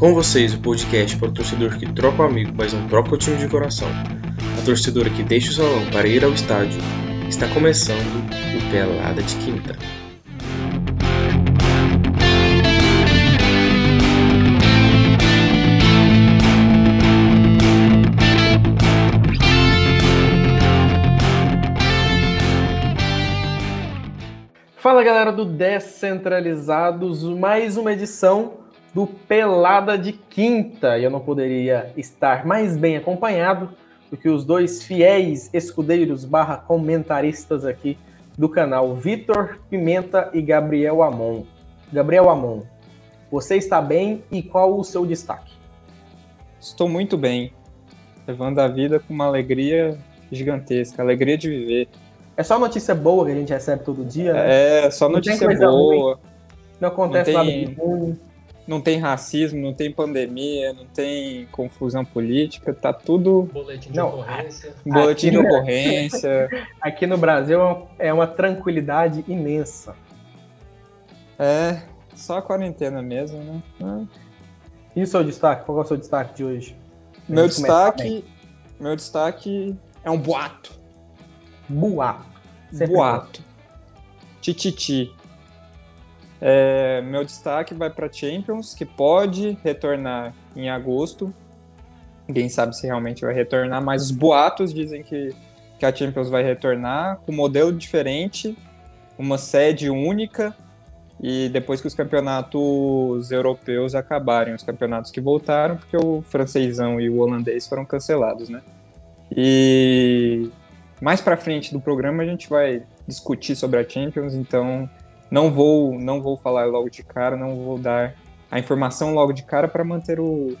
Com vocês, o podcast para o torcedor que troca o amigo, mas não troca o time de coração. A torcedora que deixa o salão para ir ao estádio. Está começando o Pelada de Quinta. Fala galera do Descentralizados, mais uma edição do Pelada de Quinta. E eu não poderia estar mais bem acompanhado do que os dois fiéis escudeiros barra comentaristas aqui do canal, Vitor Pimenta e Gabriel Amon. Gabriel Amon, você está bem e qual o seu destaque? Estou muito bem, levando a vida com uma alegria gigantesca, alegria de viver. É só notícia boa que a gente recebe todo dia? Né? É, só notícia boa. Ruim. Não acontece não tem... nada de ruim não tem racismo, não tem pandemia, não tem confusão política, tá tudo. Boletim de não, ocorrência. Boletim aqui, de ocorrência. Aqui no Brasil é uma tranquilidade imensa. É, só a quarentena mesmo, né? É. E o seu destaque? Qual é o seu destaque de hoje? Meu destaque, meu destaque é um boato. Boato. Sempre boato. Tititi. É, meu destaque vai para Champions, que pode retornar em agosto. Ninguém sabe se realmente vai retornar, mas os boatos dizem que, que a Champions vai retornar com um modelo diferente, uma sede única, e depois que os campeonatos europeus acabarem, os campeonatos que voltaram, porque o francesão e o holandês foram cancelados, né? E mais para frente do programa a gente vai discutir sobre a Champions, então não vou, não vou falar logo de cara, não vou dar a informação logo de cara para manter o,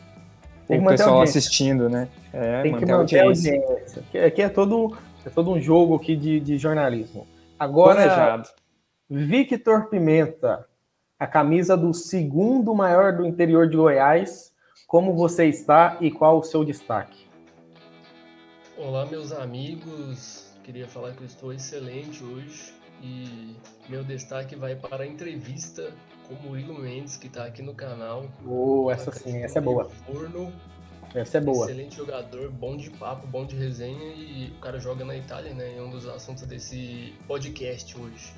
o pessoal assistindo, né? É, Tem manter que manter a audiência. Audiência. Aqui é todo, é todo um jogo aqui de, de jornalismo. Agora, Planejado. Victor Pimenta, a camisa do segundo maior do interior de Goiás. Como você está e qual o seu destaque? Olá, meus amigos. Queria falar que eu estou excelente hoje. E meu destaque vai para a entrevista com o Murilo Mendes, que está aqui no canal. Oh, essa sim, essa é boa. Forno. Essa é boa. Excelente jogador, bom de papo, bom de resenha e o cara joga na Itália, né? É um dos assuntos desse podcast hoje.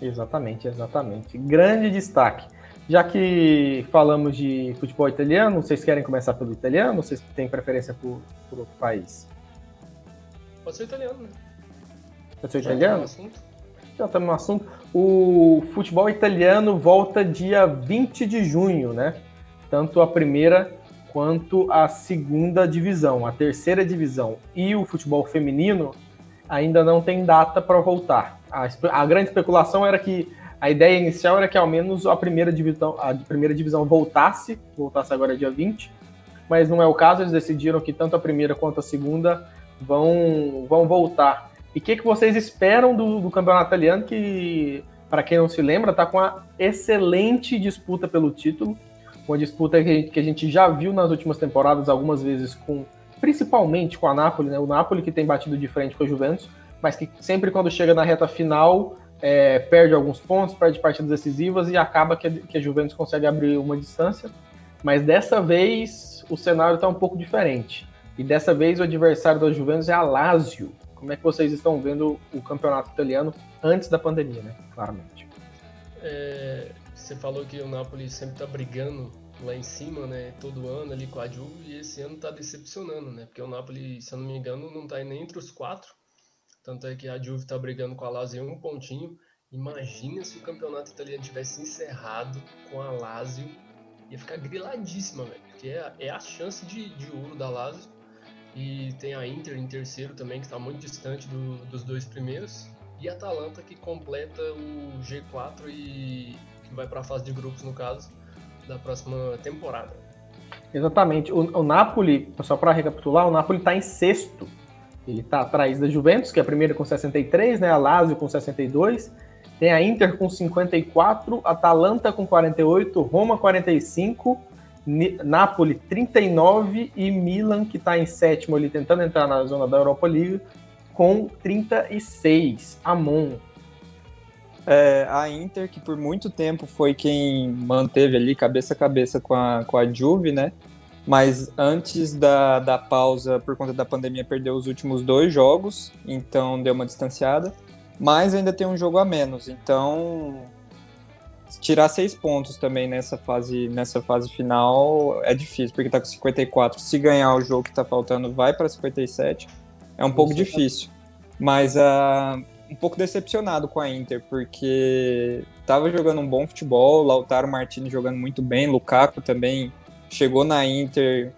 Exatamente, exatamente. Grande destaque. Já que falamos de futebol italiano, vocês querem começar pelo italiano ou vocês têm preferência por, por outro país? Pode ser italiano, né? Pode ser italiano? Já estamos no assunto. O futebol italiano volta dia 20 de junho, né? Tanto a primeira quanto a segunda divisão. A terceira divisão e o futebol feminino ainda não tem data para voltar. A, a, grande especulação era que a ideia inicial era que ao menos a primeira divisão, a primeira divisão voltasse, voltasse agora dia 20, mas não é o caso, eles decidiram que tanto a primeira quanto a segunda vão, vão voltar. E o que, que vocês esperam do, do campeonato italiano, que, para quem não se lembra, está com uma excelente disputa pelo título. Uma disputa que a, gente, que a gente já viu nas últimas temporadas, algumas vezes com. Principalmente com a Napoli, né? O Napoli que tem batido de frente com a Juventus, mas que sempre quando chega na reta final é, perde alguns pontos, perde partidas decisivas e acaba que a, que a Juventus consegue abrir uma distância. Mas dessa vez o cenário está um pouco diferente. E dessa vez o adversário da Juventus é a Lazio, como é que vocês estão vendo o campeonato italiano antes da pandemia, né? Claramente. É, você falou que o Napoli sempre está brigando lá em cima, né? Todo ano ali com a Juve e esse ano está decepcionando, né? Porque o Napoli, se eu não me engano, não está nem entre os quatro. Tanto é que a Juve está brigando com a Lazio em um pontinho. Imagina se o campeonato italiano tivesse encerrado com a Lazio. Ia ficar griladíssima, velho. Porque é, é a chance de, de ouro da Lazio e tem a Inter em terceiro também, que está muito distante do, dos dois primeiros. E a Atalanta que completa o G4 e que vai para a fase de grupos, no caso, da próxima temporada. Exatamente. O, o Napoli, só para recapitular, o Napoli está em sexto. Ele está atrás da Juventus, que é a primeira com 63, né? a Lazio com 62. Tem a Inter com 54, a Atalanta com 48, Roma 45 Napoli 39 e Milan, que está em sétimo ali, tentando entrar na zona da Europa League, com 36. Amon. É, a Inter, que por muito tempo foi quem manteve ali cabeça a cabeça com a, com a Juve, né? Mas antes da, da pausa, por conta da pandemia, perdeu os últimos dois jogos, então deu uma distanciada. Mas ainda tem um jogo a menos, então tirar seis pontos também nessa fase, nessa fase final é difícil, porque tá com 54. Se ganhar o jogo que tá faltando, vai para 57. É um pouco tá difícil. Mas uh, um pouco decepcionado com a Inter, porque tava jogando um bom futebol, Lautaro Martini jogando muito bem, Lukaku também chegou na Inter,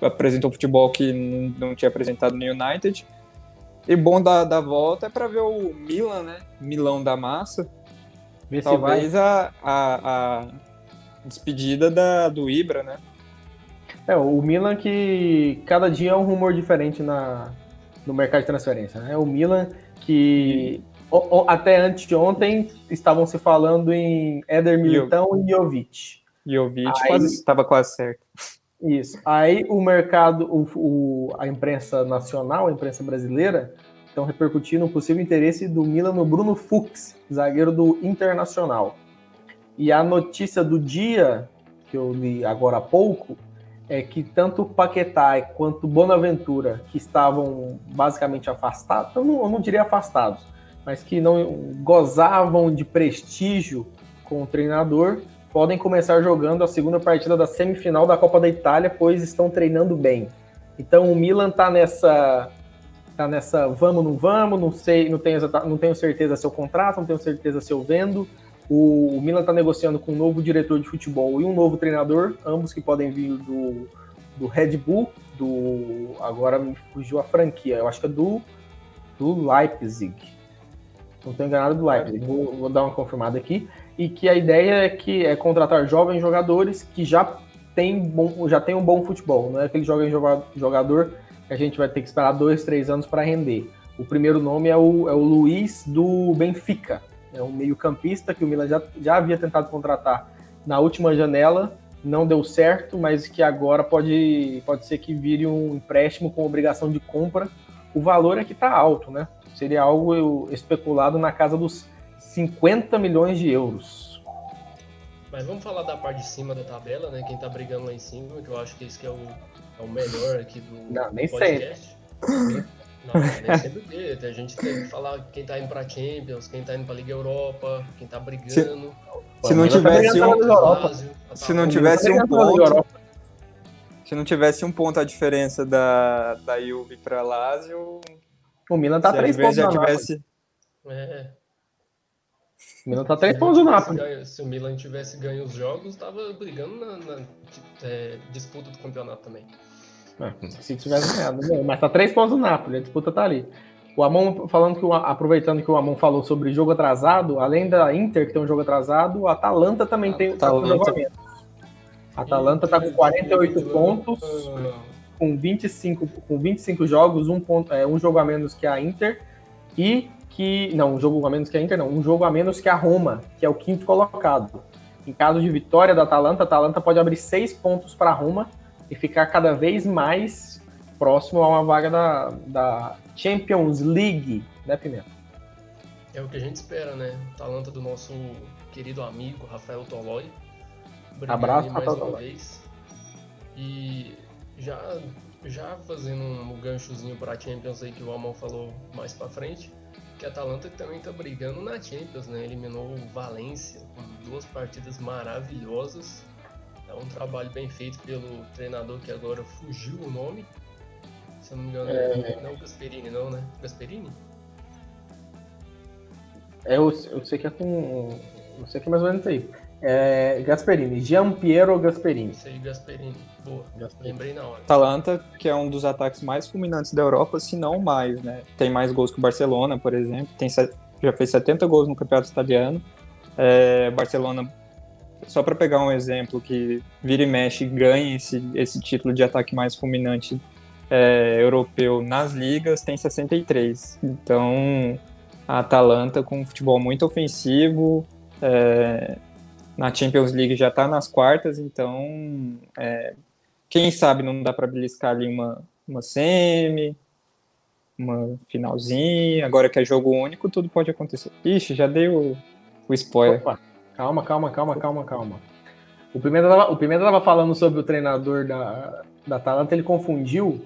apresentou futebol que não, tinha apresentado no United. E bom da, da volta é para ver o Milan, né? Milão da massa. Ver Talvez a, a, a, despedida da, do Ibra, né? É, o Milan que cada dia é um rumor diferente na, no mercado de transferência. Né? O Milan que o, o, até antes de ontem estavam se falando em Éder Militão e Jovic. Jovic estava quase certo. Isso. Aí o mercado, o, o, a imprensa nacional, a imprensa brasileira, estão repercutindo o possível interesse do Milan no Bruno Fux, zagueiro do Internacional. E a notícia do dia, que eu li agora há pouco, é que tanto Paquetá quanto Bonaventura, que estavam basicamente afastados, eu não, eu não diria afastados, mas que não gozavam de prestígio com o treinador, podem começar jogando a segunda partida da semifinal da Copa da Itália, pois estão treinando bem. Então o Milan tá nessa tá nessa vamos não vamos, não sei, não tenho não tenho certeza se eu contrato, não tenho certeza se eu vendo. O, o Milan está negociando com um novo diretor de futebol e um novo treinador, ambos que podem vir do, do Red Bull, do agora me fugiu a franquia, eu acho que é do do Leipzig. Não estou enganado do Leipzig. Vou, vou dar uma confirmada aqui e que a ideia é que é contratar jovens jogadores que já tem, bom, já tem um bom futebol. Não é aquele jovem jogador que a gente vai ter que esperar dois, três anos para render. O primeiro nome é o, é o Luiz do Benfica. É um meio-campista que o Milan já, já havia tentado contratar na última janela, não deu certo, mas que agora pode, pode ser que vire um empréstimo com obrigação de compra. O valor é que está alto, né? Seria algo especulado na casa dos 50 milhões de euros. Mas vamos falar da parte de cima da tabela, né? Quem tá brigando lá em cima, que eu acho que esse que é o, é o melhor aqui do Não, nem podcast. Sei. Não, nem sempre dele. A gente tem que falar quem tá indo pra Champions, quem tá indo pra Liga Europa, quem tá brigando. Se, se não tivesse um, se não tivesse um ponto, se não tivesse um ponto a diferença da, da Juve pra Lazio, o Milan tá três pontos já tivesse... É. O Milan tá três pontos no Napoli. Se o Milan tivesse ganho os jogos, tava brigando na, na é, disputa do campeonato também. É, se tivesse ganhado, mas tá três pontos no Napoli, a disputa tá ali. O Amon, falando que o, aproveitando que o Amon falou sobre jogo atrasado, além da Inter que tem um jogo atrasado, o Atalanta também tem Atalanta. um jogo a menos. A Atalanta tá com 48 pontos, com 25, com 25 jogos, um, ponto, é, um jogo a menos que a Inter, e que. Não, um jogo a menos que a Inter, não. Um jogo a menos que a Roma, que é o quinto colocado. Em caso de vitória da Atalanta, a Atalanta pode abrir seis pontos para a Roma e ficar cada vez mais próximo a uma vaga da, da Champions League, né, Pimenta? É o que a gente espera, né? O talento do nosso querido amigo Rafael Tolói. Abraço, mais Rafael uma vez. E já, já fazendo um ganchozinho para a Champions aí que o Amon falou mais para frente, que a Atalanta também está brigando na Champions, né? Eliminou o Valência com duas partidas maravilhosas. É um trabalho bem feito pelo treinador que agora fugiu o nome. Se eu não me engano, é... não Gasperini, não, né? Gasperini? É, eu, eu sei que é com. Eu sei que é mais ou menos aí. É, Gasperini, Gian Piero Gasperini. Isso aí, Gasperini. Boa, lembrei na hora. Atalanta, que é um dos ataques mais fulminantes da Europa, se não mais, né? Tem mais gols que o Barcelona, por exemplo. Tem, já fez 70 gols no campeonato italiano. É, Barcelona, só para pegar um exemplo que vira e mexe ganha esse, esse título de ataque mais fulminante é, europeu nas ligas, tem 63. Então, a Atalanta com um futebol muito ofensivo, é, na Champions League já está nas quartas, então é, quem sabe não dá para beliscar ali uma, uma semi. uma finalzinha, agora que é jogo único, tudo pode acontecer. Ixi, já dei o, o spoiler. Opa, calma, calma, calma, calma, calma. O Pimenta, tava, o Pimenta tava falando sobre o treinador da, da Atalanta, ele confundiu,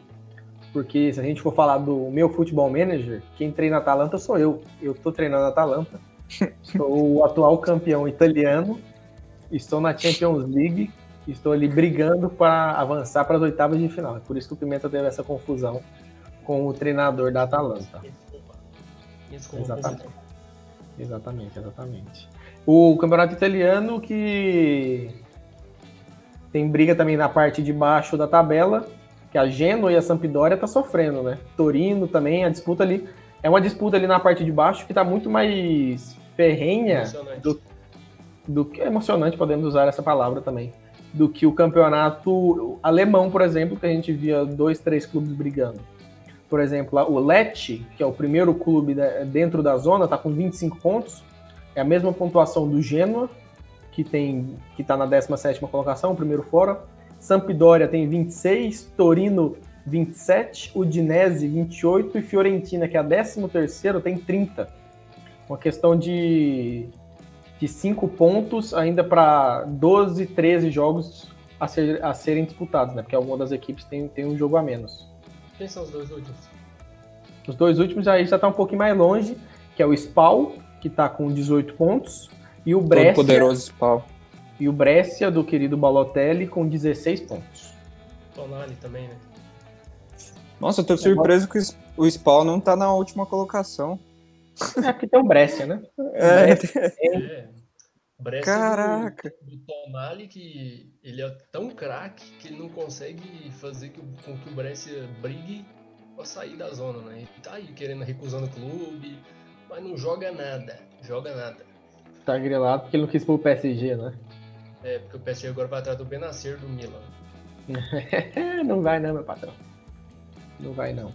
porque se a gente for falar do meu futebol manager, quem treina a Atalanta sou eu. Eu tô treinando a Atalanta. Sou o atual campeão italiano, estou na Champions League, estou ali brigando para avançar para as oitavas de final. É por isso que o Pimenta teve essa confusão com o treinador da Atalanta. Exatamente. Exatamente, exatamente. O campeonato italiano que tem briga também na parte de baixo da tabela, que a Genoa e a Sampdoria tá sofrendo, né? Torino também, a disputa ali é uma disputa ali na parte de baixo que tá muito mais ferrenha do, do que é emocionante, podemos usar essa palavra também, do que o campeonato alemão, por exemplo, que a gente via dois, três clubes brigando por exemplo, o Lecce, que é o primeiro clube dentro da zona, está com 25 pontos. É a mesma pontuação do Genoa, que tem que está na 17ª colocação, primeiro fora. Sampdoria tem 26, Torino 27, Udinese 28 e Fiorentina, que é a 13ª, tem 30. Uma questão de, de 5 pontos ainda para 12, 13 jogos a, ser, a serem disputados, né? Porque alguma das equipes tem, tem um jogo a menos. Quem são os dois últimos? Os dois últimos aí já tá um pouquinho mais longe, que é o Spal, que tá com 18 pontos, e o Brescia. Todo poderoso Spal. E o Brescia, do querido Balotelli, com 16 pontos. Tonali também, né? Nossa, eu tô surpreso que o Spal não tá na última colocação. É porque tem o Brescia, né? É, É. Brescia Caraca. do, do Tonali que ele é tão craque que ele não consegue fazer que, com que o Brescia brigue pra sair da zona, né? Ele tá aí querendo, recusando o clube, mas não joga nada, joga nada. tá grilado porque ele não quis pôr o PSG, né? É, porque o PSG agora vai atrás do Benacer do Milan. não vai não, meu patrão. Não vai não.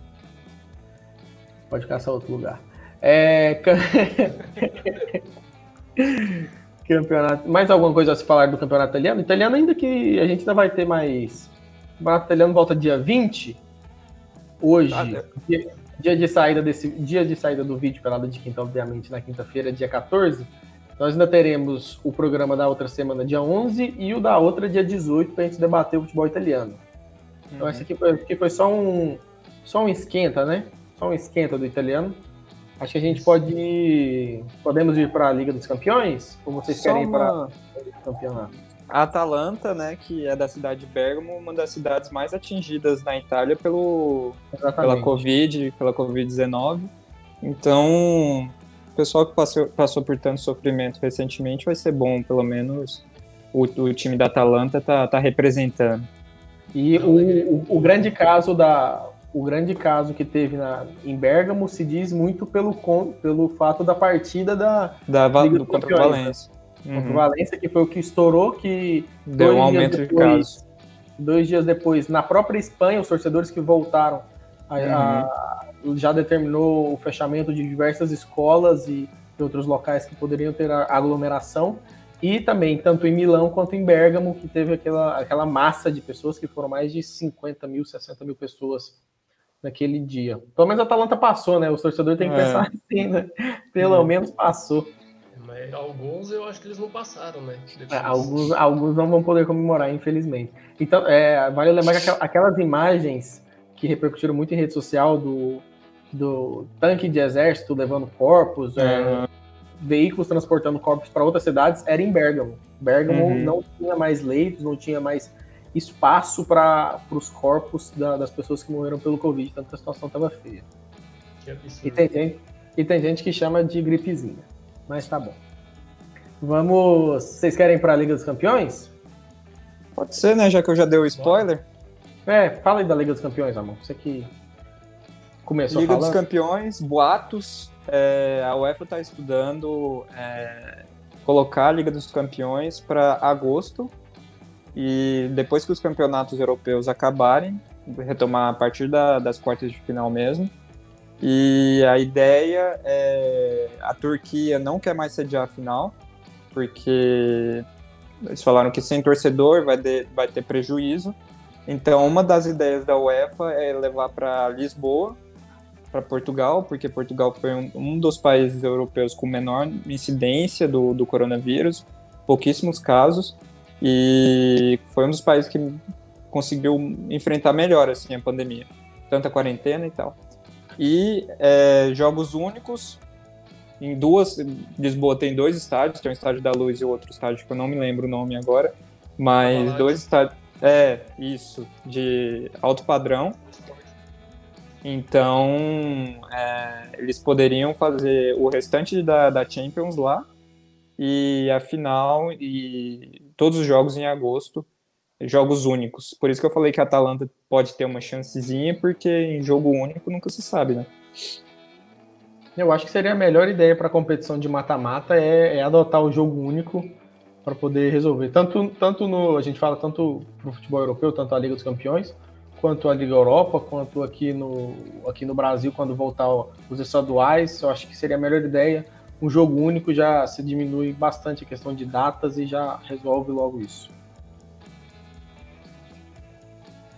Pode caçar outro lugar. É... cam- campeonato. Mais alguma coisa a se falar do campeonato italiano? Italiano ainda que a gente ainda vai ter mais. O campeonato italiano volta dia 20. Hoje, Ah, né? dia, dia de saída desse. Dia de saída do vídeo, pelada de quinta, obviamente, na quinta-feira, dia 14. Nós ainda teremos o programa da outra semana, dia 11, e o da outra, dia 18, para a gente debater o futebol italiano. Então, esse aqui foi, aqui foi só um só um esquenta, né? Só um esquenta do italiano. Acho que a gente pode ir, podemos ir para a Liga dos Campeões? Ou vocês Só querem ir para uma- o campeonato? A Atalanta, né, que é da cidade de Bergamo, uma das cidades mais atingidas na Itália pelo, pela Exatamente. Covid, pela Covid-19. Então, o pessoal que passou, passou por tanto sofrimento recentemente vai ser bom, pelo menos o, o time da Atalanta tá, tá representando. E o, o, o grande caso da o grande caso que teve na, em Bergamo se diz muito pelo, pelo fato da partida da Da, Liga do contra o Campeões, Valência. contra o Uhum. Valência, que foi o que estourou, que Deu dois um dias aumento de depois- casos. Dois dias depois, na própria Espanha, os torcedores que voltaram a- Uhum. a- já determinou o fechamento de diversas escolas e de outros locais que poderiam ter aglomeração. E também, tanto em Milão quanto em Bergamo, que teve aquela, aquela massa de pessoas, que foram mais de 50 mil, 60 mil pessoas naquele dia. Pelo menos a Atalanta passou, né? Os torcedores têm que É. pensar assim, né? Pelo Uhum. menos passou. Mas alguns eu acho que eles não passaram, né? É, Alguns, alguns não vão poder comemorar, infelizmente. Então, é, vale lembrar que aquel- aquelas imagens que repercutiram muito em rede social do, do tanque de exército levando corpos, é, Uhum. veículos transportando corpos para outras cidades, era em Bergamo. Bergamo Uhum. não tinha mais leitos, não tinha mais espaço para os corpos da- das pessoas que morreram pelo Covid, tanto que a situação estava feia. Que absurdo. E tem, gente, e tem gente que chama de gripezinha. Mas tá bom. Vamos. Vocês querem ir para a Liga dos Campeões? Pode ser, né? Já que eu já dei o spoiler. É, fala aí da Liga dos Campeões, amor. Você que começou Liga falando. dos Campeões, boatos. é, a UEFA está estudando é, colocar a Liga dos Campeões para agosto e depois que os campeonatos europeus acabarem, retomar a partir da- das quartas de final mesmo. E a ideia é a Turquia não quer mais sediar a final, porque eles falaram que sem torcedor vai, de- vai ter prejuízo. Então, uma das ideias da UEFA é levar para Lisboa, para Portugal, porque Portugal foi um, um, dos países europeus com menor incidência do, do coronavírus, pouquíssimos casos, e foi um dos países que conseguiu enfrentar melhor assim a pandemia, tanto a quarentena e tal. E é, jogos únicos em duas. Lisboa tem dois estádios, tem o estádio da Luz e outro estádio que eu não me lembro o nome agora, mas dois estádios. É, isso, de alto padrão. Então, é, eles poderiam fazer o restante da, da Champions lá e a final e todos os jogos em agosto, jogos únicos. Por isso que eu falei que a Atalanta pode ter uma chancezinha, porque em jogo único nunca se sabe, né? Eu acho que seria a melhor ideia para a competição de mata-mata é, é, adotar o jogo único para poder resolver. Tanto, tanto no. A gente fala tanto pro futebol europeu, tanto a Liga dos Campeões, quanto a Liga Europa, quanto aqui no, aqui no Brasil, quando voltar os estaduais, eu acho que seria a melhor ideia. Um jogo único já se diminui bastante a questão de datas e já resolve logo isso.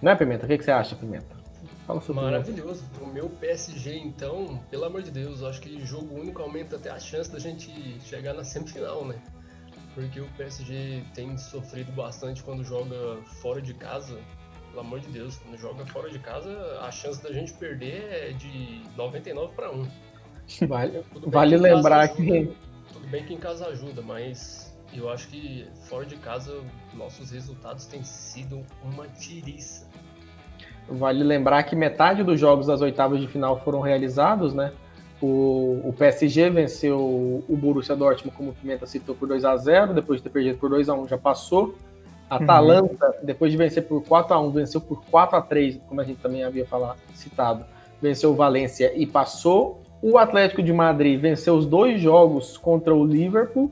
Não é, Pimenta? O que, que você acha, Pimenta? Fala sobre Maravilhoso. O meu PSG, então, pelo amor de Deus, acho que jogo único aumenta até a chance da gente chegar na semifinal, né? Porque o PSG tem sofrido bastante quando joga fora de casa pelo amor de Deus, quando joga fora de casa, a chance da gente perder é de 99 para 1. Vale, vale lembrar ajuda, que. Tudo bem que em casa ajuda, mas eu acho que fora de casa nossos resultados têm sido uma tiriça. Vale lembrar que metade dos jogos das oitavas de final foram realizados, né? O, o PSG venceu o Borussia Dortmund, como o Pimenta citou, por 2 a 0 depois de ter perdido por 2 a 1 já passou. Atalanta, uhum. depois de vencer por 4 a 1 venceu por 4 a 3 como a gente também havia falado, citado. Venceu o Valência e passou. O Atlético de Madrid venceu os dois jogos contra o Liverpool.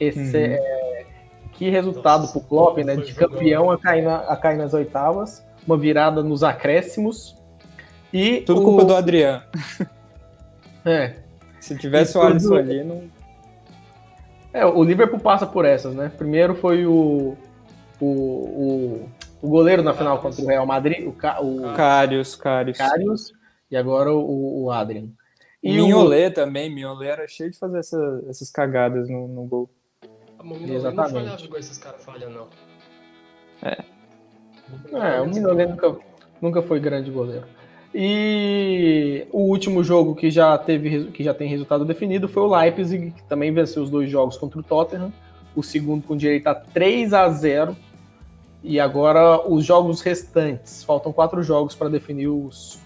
Esse uhum. é, que resultado para o Klopp, né? De campeão a cair, na, a cair nas oitavas. Uma virada nos acréscimos. E Tudo o... culpa do Adriano. É. Se tivesse e o Alisson tudo... ali, não. É, o Liverpool passa por essas, né? Primeiro foi o, o, o, o goleiro na final contra o Real Madrid, o, o Carius, Carius. Carius e agora o, o Adrian. E Mignolet o... também, Mignolet era cheio de fazer essa, essas cagadas no, no gol. A Exatamente. não falhava igual esses caras falham, não. É. É, o Mignolet nunca, nunca foi grande goleiro. E o último jogo que já teve que já tem resultado definido foi o Leipzig, que também venceu os dois jogos contra o Tottenham o segundo com direito a 3 a 0 e agora os jogos restantes. Faltam quatro jogos para definir os,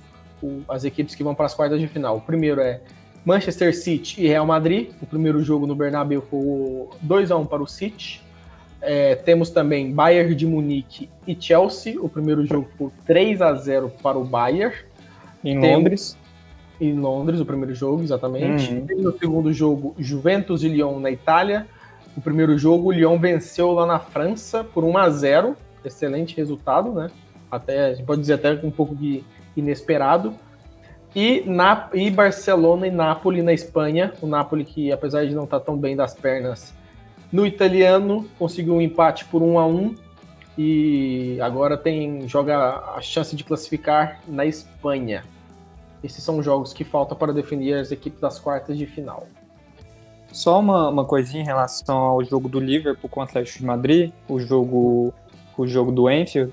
o, as equipes que vão para as quartas de final. O primeiro é Manchester City e Real Madrid. O primeiro jogo no Bernabéu foi 2 a 1 para o City. É, temos também Bayern de Munique e Chelsea. O primeiro jogo foi 3 a 0 para o Bayern. Em temos, Londres. Em Londres, o primeiro jogo, exatamente. Uhum. no segundo jogo, Juventus e Lyon na Itália. O primeiro jogo, o Lyon venceu lá na França por 1 a 0 Excelente resultado, né? Até, a gente pode dizer até um pouco de inesperado. E, na, e Barcelona e Nápoles na Espanha. O Nápoles, que apesar de não estar tão bem das pernas no italiano, conseguiu um empate por 1 a 1 e agora tem joga a chance de classificar na Espanha. Esses são os jogos que faltam para definir as equipes das quartas de final. Só uma, uma coisinha em relação ao jogo do Liverpool com o Atlético de Madrid, o jogo, o jogo do Enfield.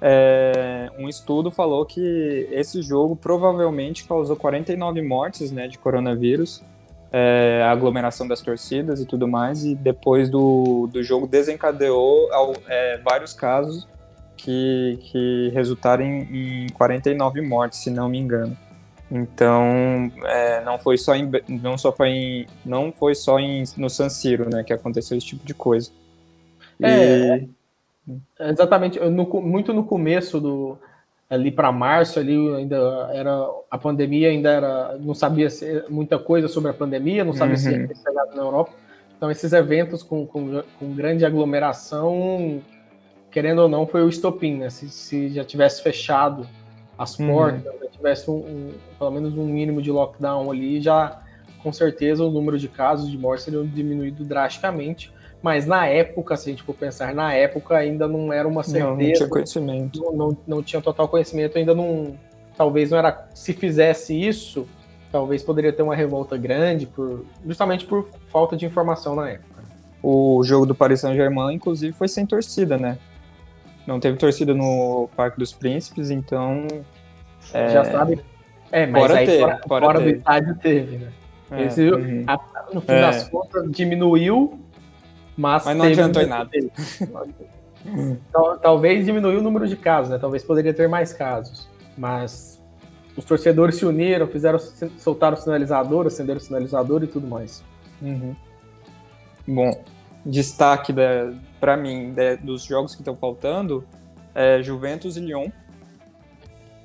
É, um estudo falou que esse jogo provavelmente causou 49 mortes né, de coronavírus, é, a aglomeração das torcidas e tudo mais, e depois do, do jogo desencadeou é, vários casos que, que resultaram em, em 49 mortes, se não me engano. Então, é, não foi só em, não só foi em, não foi só em, no San Siro, né, que aconteceu esse tipo de coisa. É, e... exatamente. No, muito no começo do ali para março, ali ainda era a pandemia ainda era, não sabia muita coisa sobre a pandemia, não sabia uhum. se ia ter chegado na Europa. Então, esses eventos com, com, com, grande aglomeração, querendo ou não, foi o estopim, né? Se, se já tivesse fechado as uhum. portas, uhum. já tivesse um, um, pelo menos um mínimo de lockdown ali, já com certeza o número de casos de morte seria diminuído drasticamente. Mas na época, se a gente for pensar, na época ainda não era uma certeza. Não, não tinha conhecimento. Não, não, não tinha total conhecimento, ainda não, talvez não era. Se fizesse isso, talvez poderia ter uma revolta grande, por, justamente por falta de informação na época. O jogo do Paris Saint-Germain, inclusive, foi sem torcida, né? Não teve torcida no Parque dos Príncipes, então. É... Já sabe. É, mas fora aí fora, fora do estádio teve, né? É, Esse, uhum. a, no fim é. das contas, diminuiu, mas. Mas não adiantou em nada. Talvez diminuiu o número de casos, né? Talvez poderia ter mais casos. Mas os torcedores se uniram, fizeram, soltaram o sinalizador, acenderam o sinalizador e tudo mais. Uhum. Bom, destaque para mim de, dos jogos que estão faltando é Juventus e Lyon.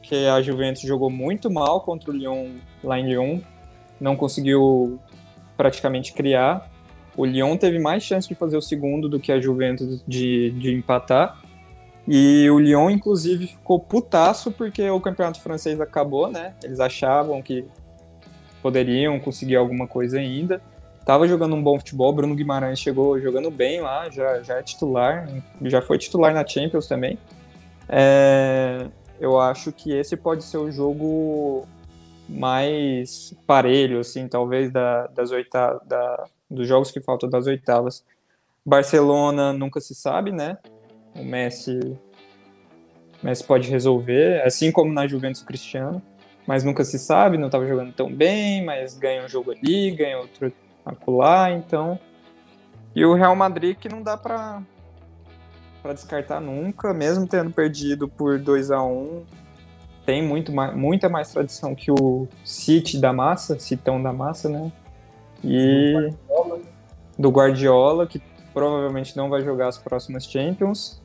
Que a Juventus jogou muito mal contra o Lyon lá em Lyon, não conseguiu praticamente criar. O Lyon teve mais chance de fazer o segundo do que a Juventus de, de empatar. E o Lyon, inclusive, ficou putaço porque o campeonato francês acabou, né? Eles achavam que poderiam conseguir alguma coisa ainda. Tava jogando um bom futebol, Bruno Guimarães chegou jogando bem lá, já, já é titular, já foi titular na Champions também. É, eu acho que esse pode ser o jogo mais parelho, assim, talvez da, das oitavas, dos jogos que faltam das oitavas. Barcelona nunca se sabe, né? O Messi, o Messi pode resolver, assim como na Juventus Cristiano, mas nunca se sabe, não estava jogando tão bem, mas ganha um jogo ali, ganha outro acolá, então. E o Real Madrid que não dá para para descartar nunca, mesmo tendo perdido por 2 a 1 tem muito mais, muita mais tradição que o City da massa, Citão da massa, né? E do Guardiola. que provavelmente não vai jogar as próximas Champions.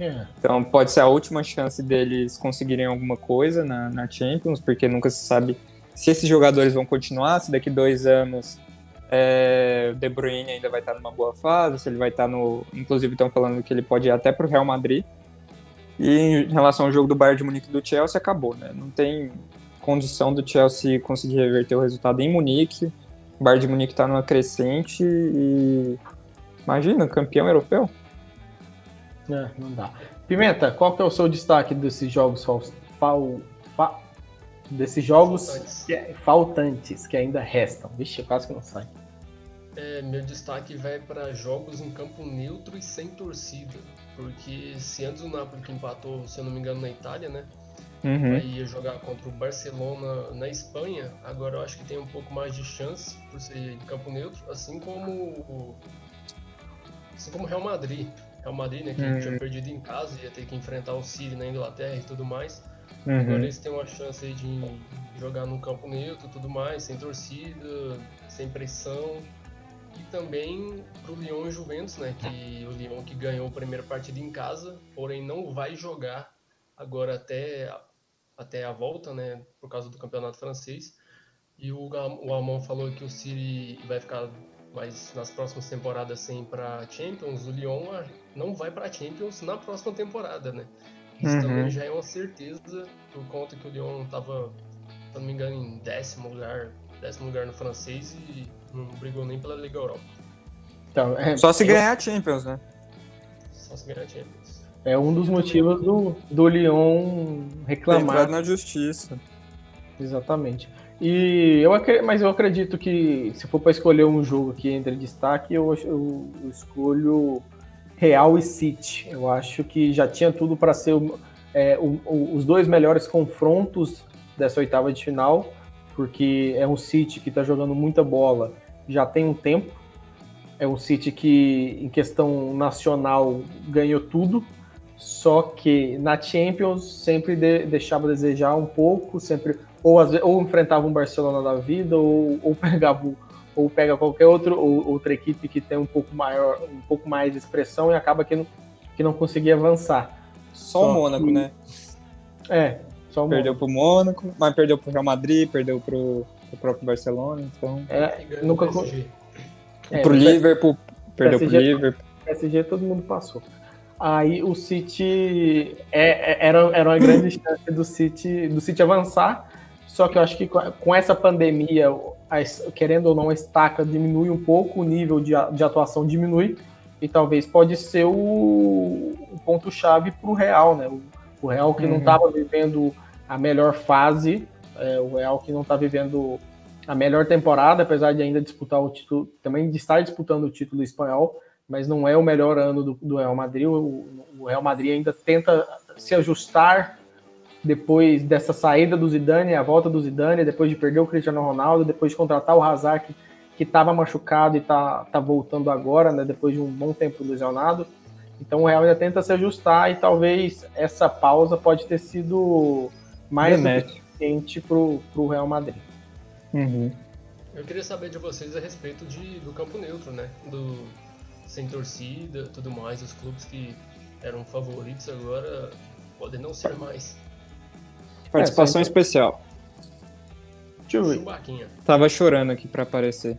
É. Então pode ser a última chance deles conseguirem alguma coisa na, na Champions, porque nunca se sabe se esses jogadores vão continuar, se daqui dois anos é, o De Bruyne ainda vai estar numa boa fase, se ele vai estar no. Inclusive estão falando que ele pode ir até para o Real Madrid. E em relação ao jogo do Bayern de Munique do Chelsea, acabou, né? Não tem condição do Chelsea conseguir reverter o resultado em Munique. O Bayern de Munique está numa crescente e imagina, campeão europeu. É, não dá. Pimenta, qual que é o seu destaque desses jogos fal, fal, fal desses jogos faltantes. Que, é, faltantes que ainda restam? Vixe, quase que não sai. É, meu destaque vai para jogos em campo neutro e sem torcida. Porque se antes o Napoli que empatou, se eu não me engano, na Itália, né? Uhum. Aí ia jogar contra o Barcelona na Espanha. Agora eu acho que tem um pouco mais de chance por ser em campo neutro, assim como assim como Real Madrid. Real Madrid, né, que uhum. tinha perdido em casa, ia ter que enfrentar o City na Inglaterra e tudo mais. Uhum. Agora eles têm uma chance de jogar no campo neutro e tudo mais, sem torcida, sem pressão. E também pro Lyon e Juventus, né? Que o Lyon que ganhou a primeira partida em casa, porém não vai jogar agora até, até a volta, né? Por causa do campeonato francês. E o, o Amon falou que o City vai ficar mais nas próximas temporadas sem para Champions. O Lyon ah, não vai para Champions na próxima temporada, né? Isso uhum. também já é uma certeza por conta que o Lyon estava, se não me engano, em décimo lugar, décimo lugar no francês e não brigou nem pela Liga Europa. Então, é, Só se ganhar a Champions, né? Só se ganhar a Champions. É um dos motivos do, do Lyon reclamar. na justiça. Exatamente. E eu mas eu acredito que se for para escolher um jogo aqui entre destaque, eu, eu, eu, escolho Real e City. Eu acho que já tinha tudo para ser é, o, o, os dois melhores confrontos dessa oitava de final porque é um City que está jogando muita bola já tem um tempo. É um City que, em questão nacional, ganhou tudo, só que na Champions sempre de, deixava a desejar um pouco, sempre ou, ou enfrentava um Barcelona da vida, ou, ou pegava ou pega qualquer outro, ou, outra equipe que tem um pouco maior, um pouco mais de expressão e acaba que não, que não conseguia avançar. Só, Só o Mônaco, que, né? É, só perdeu para o Mônaco, mas perdeu para o Real Madrid, perdeu para o próprio Barcelona, então. É, nunca. É, pro Liverpool, perdeu para o Liverpool. PSG todo mundo passou. Aí o City é, é, era, era uma grande chance do City, do City avançar, só que eu acho que com essa pandemia, querendo ou não, a estaca diminui um pouco, o nível de, de atuação diminui, e talvez pode ser o, o ponto-chave para o Real, né? O, o Real que uhum. não estava vivendo a melhor fase, é, o Real que não está vivendo a melhor temporada, apesar de ainda disputar o título, também de estar disputando o título espanhol, mas não é o melhor ano do, do Real Madrid. O, o, Real Madrid ainda tenta se ajustar depois dessa saída do Zidane, a volta do Zidane, depois de perder o Cristiano Ronaldo, depois de contratar o Hazard, que estava machucado e está tá voltando agora, né, depois de um bom tempo lesionado. Então o Real ainda tenta se ajustar e talvez essa pausa pode ter sido mais suficiente para o Real Madrid. Uhum. Eu queria saber de vocês a respeito de, do campo neutro, né? Do sem torcida, tudo mais, os clubes que eram favoritos agora podem não ser mais. Participação é, especial. Chubaquinha. Tava chorando aqui para aparecer.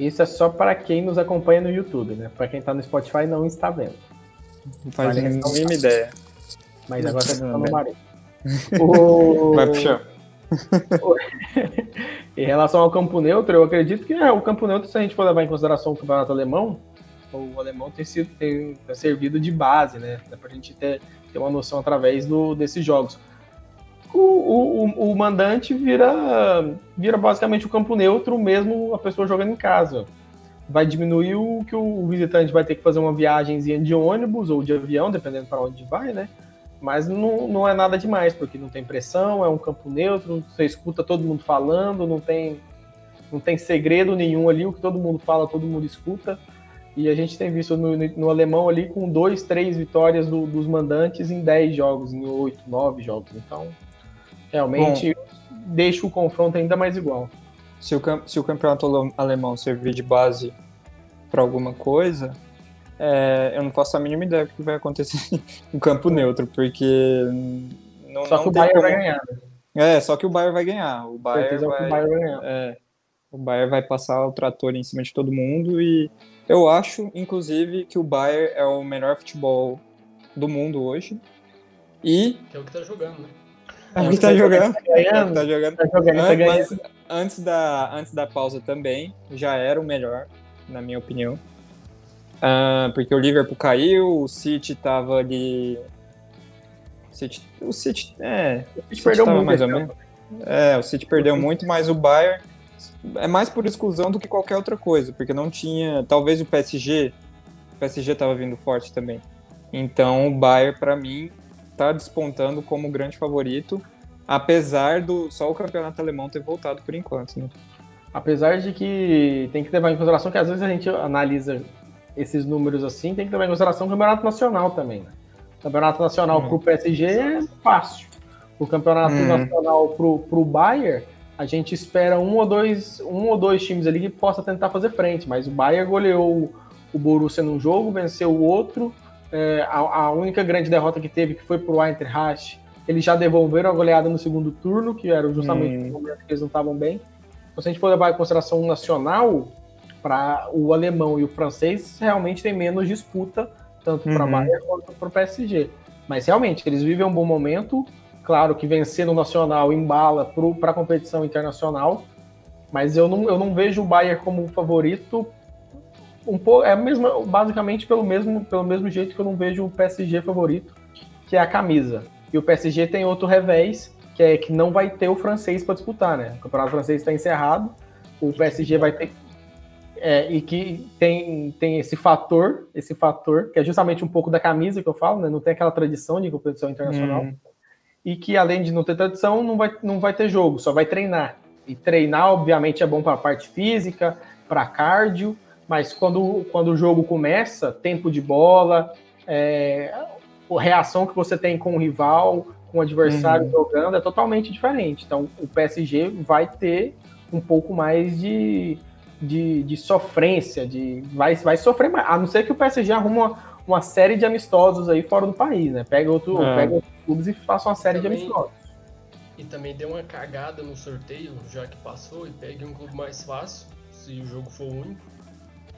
Isso é só para quem nos acompanha no YouTube, né? Para quem tá no Spotify não está vendo. Não faz a mínima ideia. Mas agora tá no marido. o... Vai puxar. em relação ao campo neutro, eu acredito que é, o campo neutro, se a gente for levar em consideração o campeonato alemão, o alemão tem, sido, tem, servido de base, né? Dá pra gente ter, ter uma noção através do, desses jogos. O, o, o, mandante vira, vira basicamente o campo neutro, mesmo a pessoa jogando em casa. Vai diminuir o que o visitante vai ter que fazer uma viagemzinha de ônibus ou de avião, dependendo para onde vai, né? Mas não, não é nada demais, porque não tem pressão, é um campo neutro, você escuta todo mundo falando, não tem, não tem segredo nenhum ali, o que todo mundo fala, todo mundo escuta. E a gente tem visto no, no alemão ali com dois, três vitórias do, dos mandantes em dez jogos, em oito, nove jogos. Então, realmente Bom, deixa o confronto ainda mais igual. Se o, se o campeonato alemão servir de base para alguma coisa, é, eu não faço a mínima ideia do que vai acontecer no campo neutro, porque não, só não que o Bayern como... vai ganhar. É, só que o Bayern vai ganhar. O Bayern vai, o Bayern vai ganhar. É, o Bayern vai passar o trator em cima de todo mundo e eu acho, inclusive, que o Bayern é o melhor futebol do mundo hoje. E. Que é o que tá jogando, né? É o que tá jogando. Tá, tá jogando. Tá jogando. Tá Mas antes da, antes da pausa também, já era o melhor, na minha opinião. Uh, porque o Liverpool caiu, o City tava ali. O City, o City, é, o City, o City perdeu muito, mais ou menos. É, o City perdeu muito, mas o Bayern é mais por exclusão do que qualquer outra coisa, porque não tinha. Talvez o PSG. O PSG estava vindo forte também. Então o Bayern, para mim, está despontando como grande favorito, apesar do só o campeonato alemão ter voltado por enquanto. Né? Apesar de que tem que levar em consideração que às vezes a gente analisa esses números assim, tem que levar em consideração o campeonato nacional também. Né? O campeonato nacional hum. para o PSG é fácil. O campeonato hum. nacional para o Bayern a gente espera um ou dois, um ou dois times ali que possa tentar fazer frente, mas o Bayern goleou o Borussia num jogo, venceu o outro. É, a, a, única grande derrota que teve, que foi pro Eintracht, eles já devolveram a goleada no segundo turno, que era justamente hum. no momento que eles não estavam bem. Então, se a gente for levar em consideração nacional, para o alemão e o francês, realmente tem menos disputa, tanto para o uhum. Bayern quanto para o PSG. Mas realmente, eles vivem um bom momento, Claro que vencer no Nacional embala para a competição internacional, mas eu não, eu não vejo o Bayern como favorito um pouco é mesmo, basicamente pelo mesmo, pelo mesmo jeito que eu não vejo o PSG favorito, que é a camisa. E o PSG tem outro revés, que é que não vai ter o francês para disputar, né? O campeonato francês está encerrado, o PSG vai ter é, e que tem, tem esse fator, esse fator que é justamente um pouco da camisa que eu falo, né? Não tem aquela tradição de competição internacional. Hum e que além de não ter tradição, não vai, não vai ter jogo, só vai treinar. E treinar, obviamente, é bom para a parte física, para cardio, mas quando, quando o jogo começa, tempo de bola, é, a reação que você tem com o rival, com o adversário uhum. jogando, é totalmente diferente. Então, o PSG vai ter um pouco mais de, de, de sofrência, de, vai, vai sofrer mais. A não ser que o PSG arruma uma série de amistosos aí fora do país, né? Pega outro, é. pega outros clubes e faça uma série também, de amistosos. E também deu uma cagada no sorteio, já que passou, e pegue um clube mais fácil, se o jogo for único.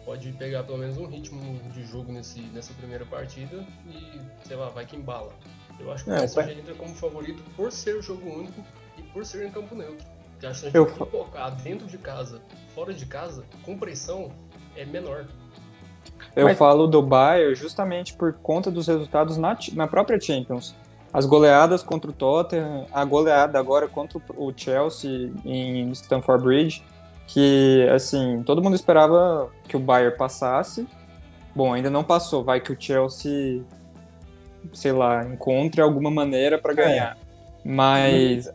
Pode pegar pelo menos um ritmo de jogo nesse, nessa primeira partida e, sei lá, vai que embala. Eu acho que o é, PSG entra como favorito por ser jogo único e por ser em campo neutro. Porque a chance de colocar dentro de casa, fora de casa, com pressão, é menor. Eu Mas... falo do Bayern justamente por conta dos resultados na, na própria Champions. as goleadas contra o Tottenham, a goleada agora contra o Chelsea em Stamford Bridge, que assim, todo mundo esperava que o Bayern passasse. Bom, ainda não passou, vai que o Chelsea sei lá, encontre alguma maneira para ganhar. É. Mas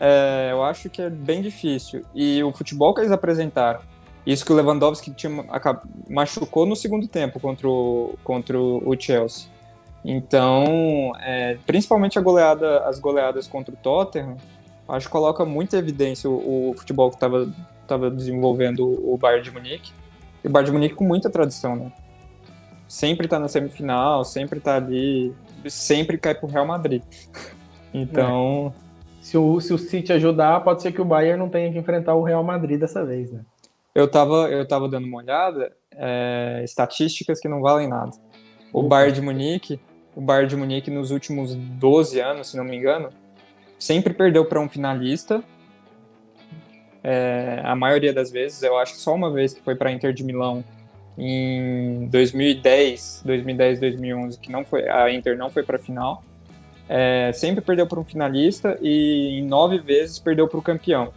é, eu acho que é bem difícil. E o futebol que eles apresentaram, isso que o Lewandowski tinha, machucou no segundo tempo contra o, contra o Chelsea. Então, é, principalmente goleada, as goleadas contra o Tottenham, acho que coloca muita evidência o, o futebol que estava desenvolvendo o Bayern de Munique. E o Bayern de Munique com muita tradição, né? Sempre está na semifinal, sempre está ali, sempre cai pro Real Madrid. Então. É. Se, o, se o City ajudar, pode ser que o Bayern não tenha que enfrentar o Real Madrid dessa vez, né? Eu estava eu tava dando uma olhada, é, estatísticas que não valem nada. O Bayern de Munique, o Bayern de Munique nos últimos 12 anos, se não me engano, sempre perdeu para um finalista. É, a maioria das vezes, eu acho que só uma vez que foi para Inter de Milão em 2010, 2010, 2011, que não foi a Inter não foi para a final. É, sempre perdeu para um finalista e em nove vezes perdeu para o campeão.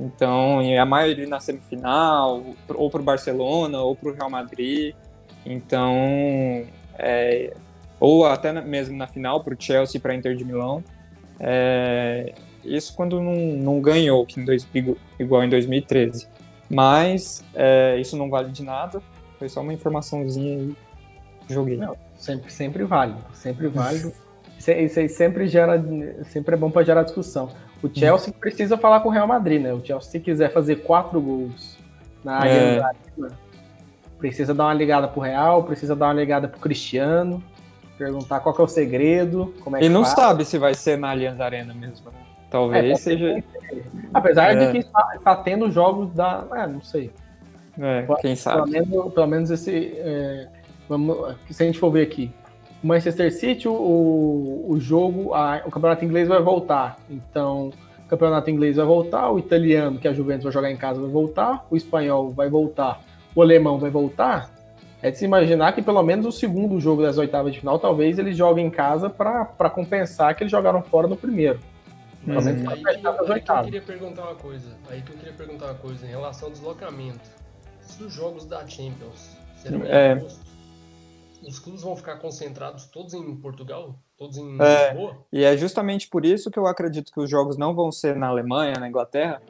Então, a maioria na semifinal, ou para o Barcelona, ou para o Real Madrid. Então, é, ou até mesmo na final para o Chelsea para Inter de Milão. É, isso quando não, não ganhou, que em dois, igual em 2013. Mas é, isso não vale de nada. Foi só uma informaçãozinha aí. Joguei. Não, sempre, sempre válido. Sempre válido. Isso aí sempre gera, sempre é bom para gerar discussão. O. Chelsea precisa falar com o Real Madrid, né? O Chelsea, se quiser fazer quatro gols na área é. Arena, precisa dar uma ligada pro Real, precisa dar uma ligada pro Cristiano, perguntar qual é o segredo, como é E não faz. sabe se vai ser na Allianz Arena mesmo, né? Talvez é, seja. Apesar é. de que está, está, tendo jogos da. É, não sei. É, quem sabe. Pelo menos, pelo menos esse. É, vamos, se a gente for ver aqui, Manchester City, o, o jogo, a, o campeonato inglês vai voltar. Então, o campeonato inglês vai voltar, o italiano, que é a Juventus vai jogar em casa, vai voltar, o espanhol vai voltar, o alemão vai voltar. É de se imaginar que pelo menos o segundo jogo das oitavas de final, talvez eles joguem em casa para compensar que eles jogaram fora no primeiro. Mas aí, aí, aí, que eu queria perguntar uma coisa. Aí que eu queria perguntar uma coisa em relação ao deslocamento. Se os jogos da Champions serão é. agosto, os clubes vão ficar concentrados todos em Portugal? Todos em é, Lisboa? E é justamente por isso que eu acredito que os jogos não vão ser na Alemanha, na Inglaterra,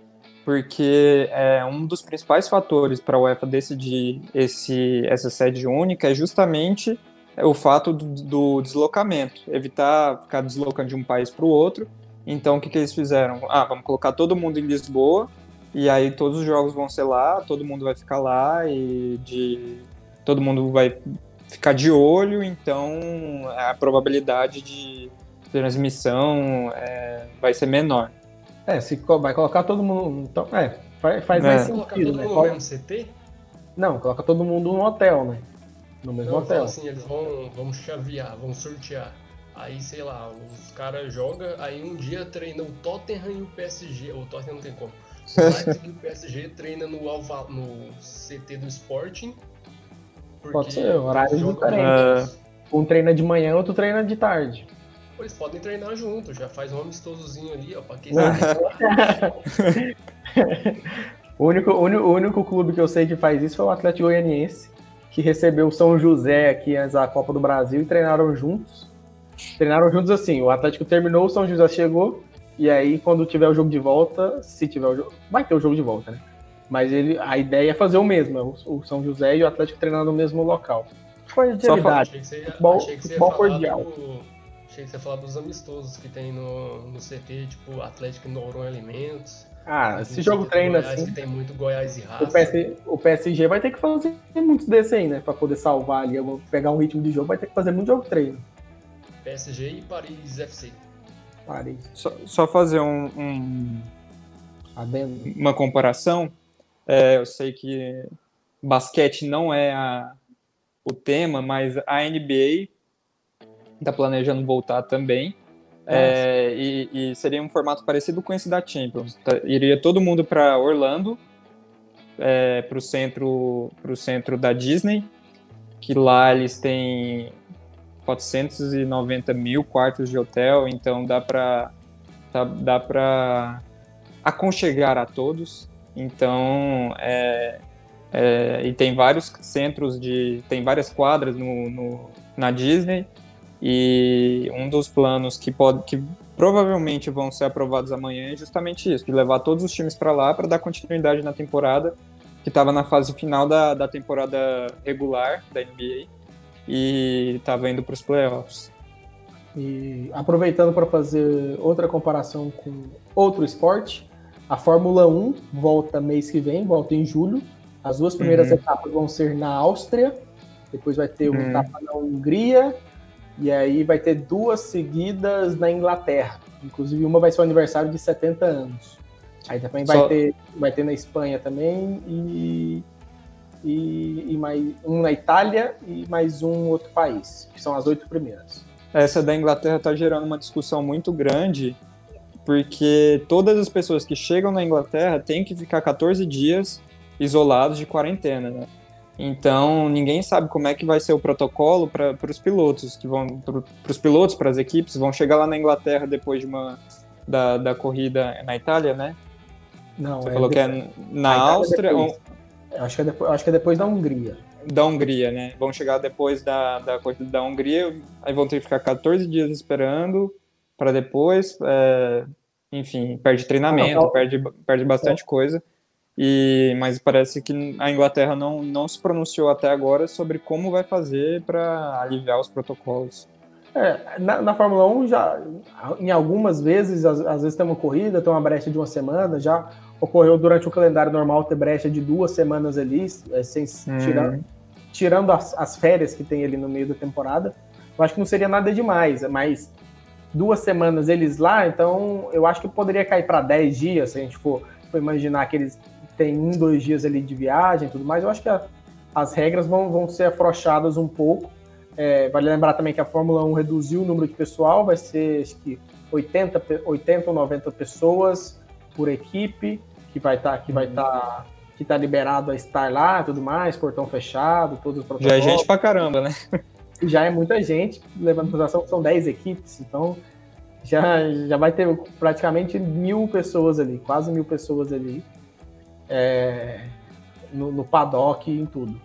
porque é um dos principais fatores para a UEFA decidir esse, essa sede única é justamente o fato do, do deslocamento, evitar ficar deslocando de um país para o outro. Então, o que, que eles fizeram? Ah, vamos colocar todo mundo em Lisboa, e aí todos os jogos vão ser lá, todo mundo vai ficar lá, e de todo mundo vai ficar de olho, então a probabilidade de transmissão é, vai ser menor. É, se vai colocar todo mundo. Então, é, faz, faz é. sentido, né? Coloca no CT? Não, coloca todo mundo no hotel, né? No mesmo Não, hotel. assim, eles vão, vão chavear, vão sortear. Aí, sei lá, os caras jogam, aí um dia treina o Tottenham e o PSG. O Tottenham não tem como. O Leipzig e o PSG treina no, Alva, no CT do Sporting Pode ser, horários diferentes. É... Um treina de manhã, outro treina de tarde. eles podem treinar junto, já faz um amistosozinho ali, ó, pra quem o, único, o, único, o único clube que eu sei que faz isso foi o Atlético Goianiense, que recebeu o São José aqui antes da Copa do Brasil e treinaram juntos. Treinaram juntos assim, o Atlético terminou, o São José chegou, e aí quando tiver o jogo de volta, se tiver o jogo, vai ter o jogo de volta, né? Mas ele, a ideia é fazer o mesmo, é o, o São José e o Atlético treinando no mesmo local. Cordialidade. Achei futebol, achei que futebol cordial. Do, achei que você ia falar dos amistosos que tem no, no CT, tipo Atlético e Noronha Alimentos. Ah, esse jogo treina Goiás, assim. Que tem muito Goiás e Raça. O, PS, o PSG vai ter que fazer muitos desses aí, né? Pra poder salvar ali. Pegar um ritmo de jogo, vai ter que fazer muito jogo treino. PSG e Paris FC. Paris. Só, só fazer um, um uma comparação. É, eu sei que basquete não é a, o tema, mas a NBA está planejando voltar também. É, e, e, seria um formato parecido com esse da Champions. Tá, iria todo mundo para Orlando, é, para o centro, centro da Disney, que lá eles têm 490 mil quartos de hotel, então dá para dá, dá para aconchegar a todos. Então, é, é, e tem vários centros de. tem várias quadras no, no, na Disney. E um dos planos que, pode, que provavelmente vão ser aprovados amanhã é justamente isso: de levar todos os times para lá para dar continuidade na temporada, que estava na fase final da, da temporada regular da NBA e estava indo para os playoffs. E aproveitando para fazer outra comparação com outro esporte, a Fórmula 1 volta mês que vem, volta em julho. As duas primeiras uhum. etapas vão ser na Áustria, depois vai ter uma uhum. etapa na Hungria, e aí vai ter duas seguidas na Inglaterra. Inclusive, uma vai ser o aniversário de 70 anos. Aí também vai, Só... ter, vai ter na Espanha também, e, e, e, mais um na Itália e mais um outro país, que são as oito primeiras. Essa da Inglaterra está gerando uma discussão muito grande, porque todas as pessoas que chegam na Inglaterra têm que ficar 14 dias isolados de quarentena, né? Então ninguém sabe como é que vai ser o protocolo para os pilotos que vão para os pilotos para as equipes vão chegar lá na Inglaterra depois de uma da, da corrida na Itália, né? Não, Você é falou depois, que é na Áustria. ou... acho, que é depois, acho que é depois da Hungria. Da Hungria, né? Vão chegar depois da, da corrida da Hungria, aí vão ter que ficar 14 dias esperando para depois. É... Enfim, perde treinamento, perde, perde bastante coisa. E, mas parece que a Inglaterra não, não se pronunciou até agora sobre como vai fazer para aliviar os protocolos. É, na, na, Fórmula 1 já, em algumas vezes, às, às, vezes tem uma corrida, tem uma brecha de uma semana, já ocorreu durante o calendário normal ter brecha de duas semanas ali, é, sem, hum. tirando, tirando as, as, férias que tem ali no meio da temporada. Eu acho que não seria nada demais, mas duas semanas eles lá, então eu acho que poderia cair para 10 dias, se a gente for, for imaginar que eles tem um, dois dias ali de viagem e tudo mais, eu acho que a, as regras vão, vão ser afrouxadas um pouco. É, vale lembrar também que a Fórmula 1 reduziu o número de pessoal, vai ser acho que 80, 80 ou 90 pessoas por equipe, que vai estar tá, que vai estar tá, que tá liberado a estar lá tudo mais, portão fechado, todos os protocolos. Já é gente pra caramba, né? Já é muita gente, levando em consideração que são 10 equipes, então já, já vai ter praticamente mil pessoas ali, quase mil pessoas ali é, no, no paddock e em tudo.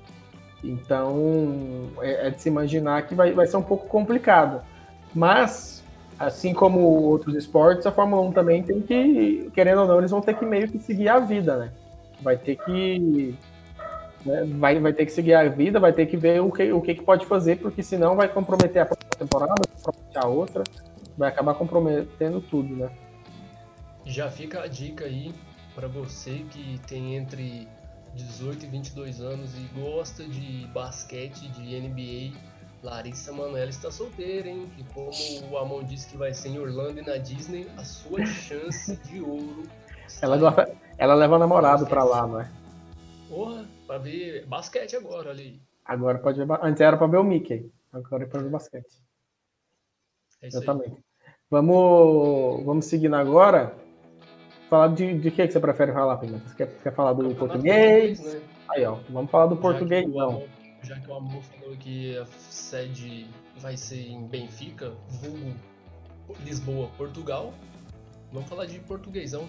Então, é, é, de se imaginar que vai, vai ser um pouco complicado. Mas, assim como outros esportes, a Fórmula 1 também tem que, querendo ou não, eles vão ter que meio que seguir a vida, né? Vai ter que. Né, vai, vai ter que seguir a vida, vai ter que ver o que, o que, que pode fazer, porque senão vai comprometer a próxima temporada, vai comprometer a outra, vai acabar comprometendo tudo, né? Já fica a dica aí para você que tem entre 18 e 22 anos e gosta de basquete, de NBA, Larissa Manoela está solteira, hein? E como o Amon disse que vai ser em Orlando e na Disney, a sua chance de ouro. Ela, gosta, ela leva namorado para lá, não é? Porra, pra ver basquete agora ali. Agora pode ver. Antes era pra ver o Mickey. Agora é pra ver basquete. É isso Exatamente. Aí. Vamos, vamos seguindo agora. Falar de, de que, que você prefere falar, Pimenta? Você quer, quer falar do português? português né? Aí, ó, vamos falar do já português, não. Já que o Amor falou que a sede vai ser em Benfica, vulgo Lisboa, Portugal, vamos falar de portuguesão.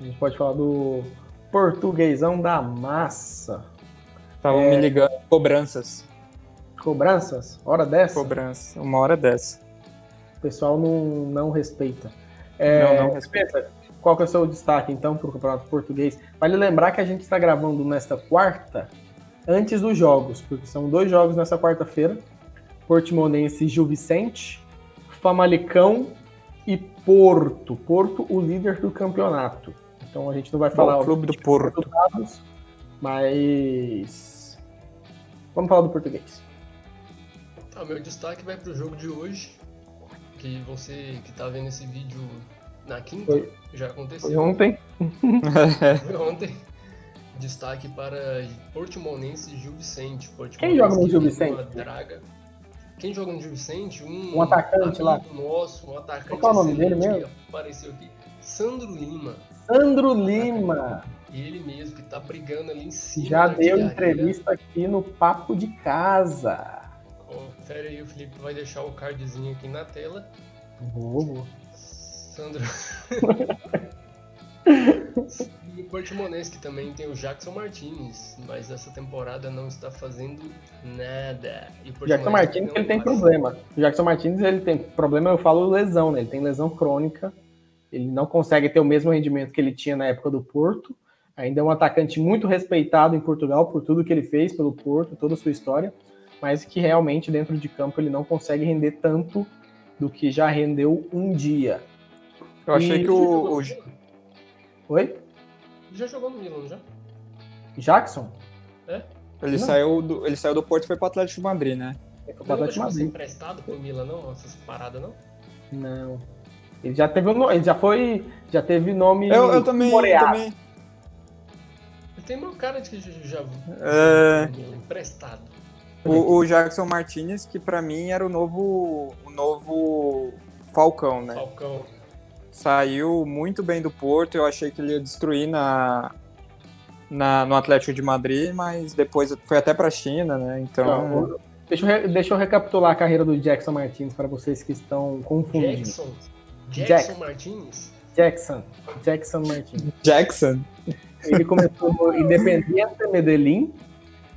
A gente pode falar do portuguesão da massa. Estavam é... me ligando cobranças. Cobranças? Hora dessa? Cobrança, uma hora dessa. O pessoal não, não respeita. É, não, não respeita. Qual que é o seu destaque, então, para o Campeonato Português? Vale lembrar que a gente está gravando nesta quarta, antes dos jogos, porque são dois jogos nessa quarta-feira. Portimonense e Gil Vicente, Famalicão e Porto. Porto, o líder do campeonato. Então a gente não vai falar o clube do Porto, mas vamos falar do português. Tá, meu destaque vai para o jogo de hoje, que você que está vendo esse vídeo na quinta, Foi. já aconteceu. Foi ontem. Foi ontem. Destaque para Portimonense e Gil Vicente. Portimonense Quem joga no Gil Vicente? Draga. Quem joga no Gil Vicente? Um, um atacante lá. Nosso, um atacante. Qual é o nome dele mesmo? Apareceu aqui. Sandro Lima. Sandro Lima. Ele mesmo, que tá brigando ali em cima. Já deu entrevista aqui no Papo de Casa. Confere aí, o Felipe vai deixar o cardzinho aqui na tela. Vou. Sandro. o Portimonense, que também tem o Jackson Martinez, mas essa temporada não está fazendo nada. O Jackson Martins ele tem passa. problema. O Jackson Martins ele tem problema, eu falo lesão, né? Ele tem lesão crônica. Ele não consegue ter o mesmo rendimento que ele tinha na época do Porto. Ainda é um atacante muito respeitado em Portugal por tudo que ele fez pelo Porto, toda a sua história, mas que realmente dentro de campo ele não consegue render tanto do que já rendeu um dia. Eu achei E- que o, o- Oi? Ele já jogou no Milan, não já? Jackson? ele, Não. saiu do, ele saiu do Porto e foi pro Atlético de Madrid, né? Ele foi pro Não Atlético de chegou a ser Madrid. emprestado pro Milan, não? Essas paradas, não? Não. Ele já teve um ele já foi, já teve nome Eu, eu também, eu floreado. também. Ele tem uma cara de que já, É. emprestado. O, o Jackson Martinez, que pra mim era o novo, o novo Falcão, né? Falcão. Saiu muito bem do Porto, eu achei que ele ia destruir na, na, no Atlético de Madrid, mas depois foi até pra China, né? Então, Não, deixa, eu, re- deixa eu recapitular a carreira do Jackson Martins para vocês que estão confundindo. Jackson. Jackson Jack. Martins. Jackson. Jackson Martins. Jackson. Ele começou no Independiente Medellín,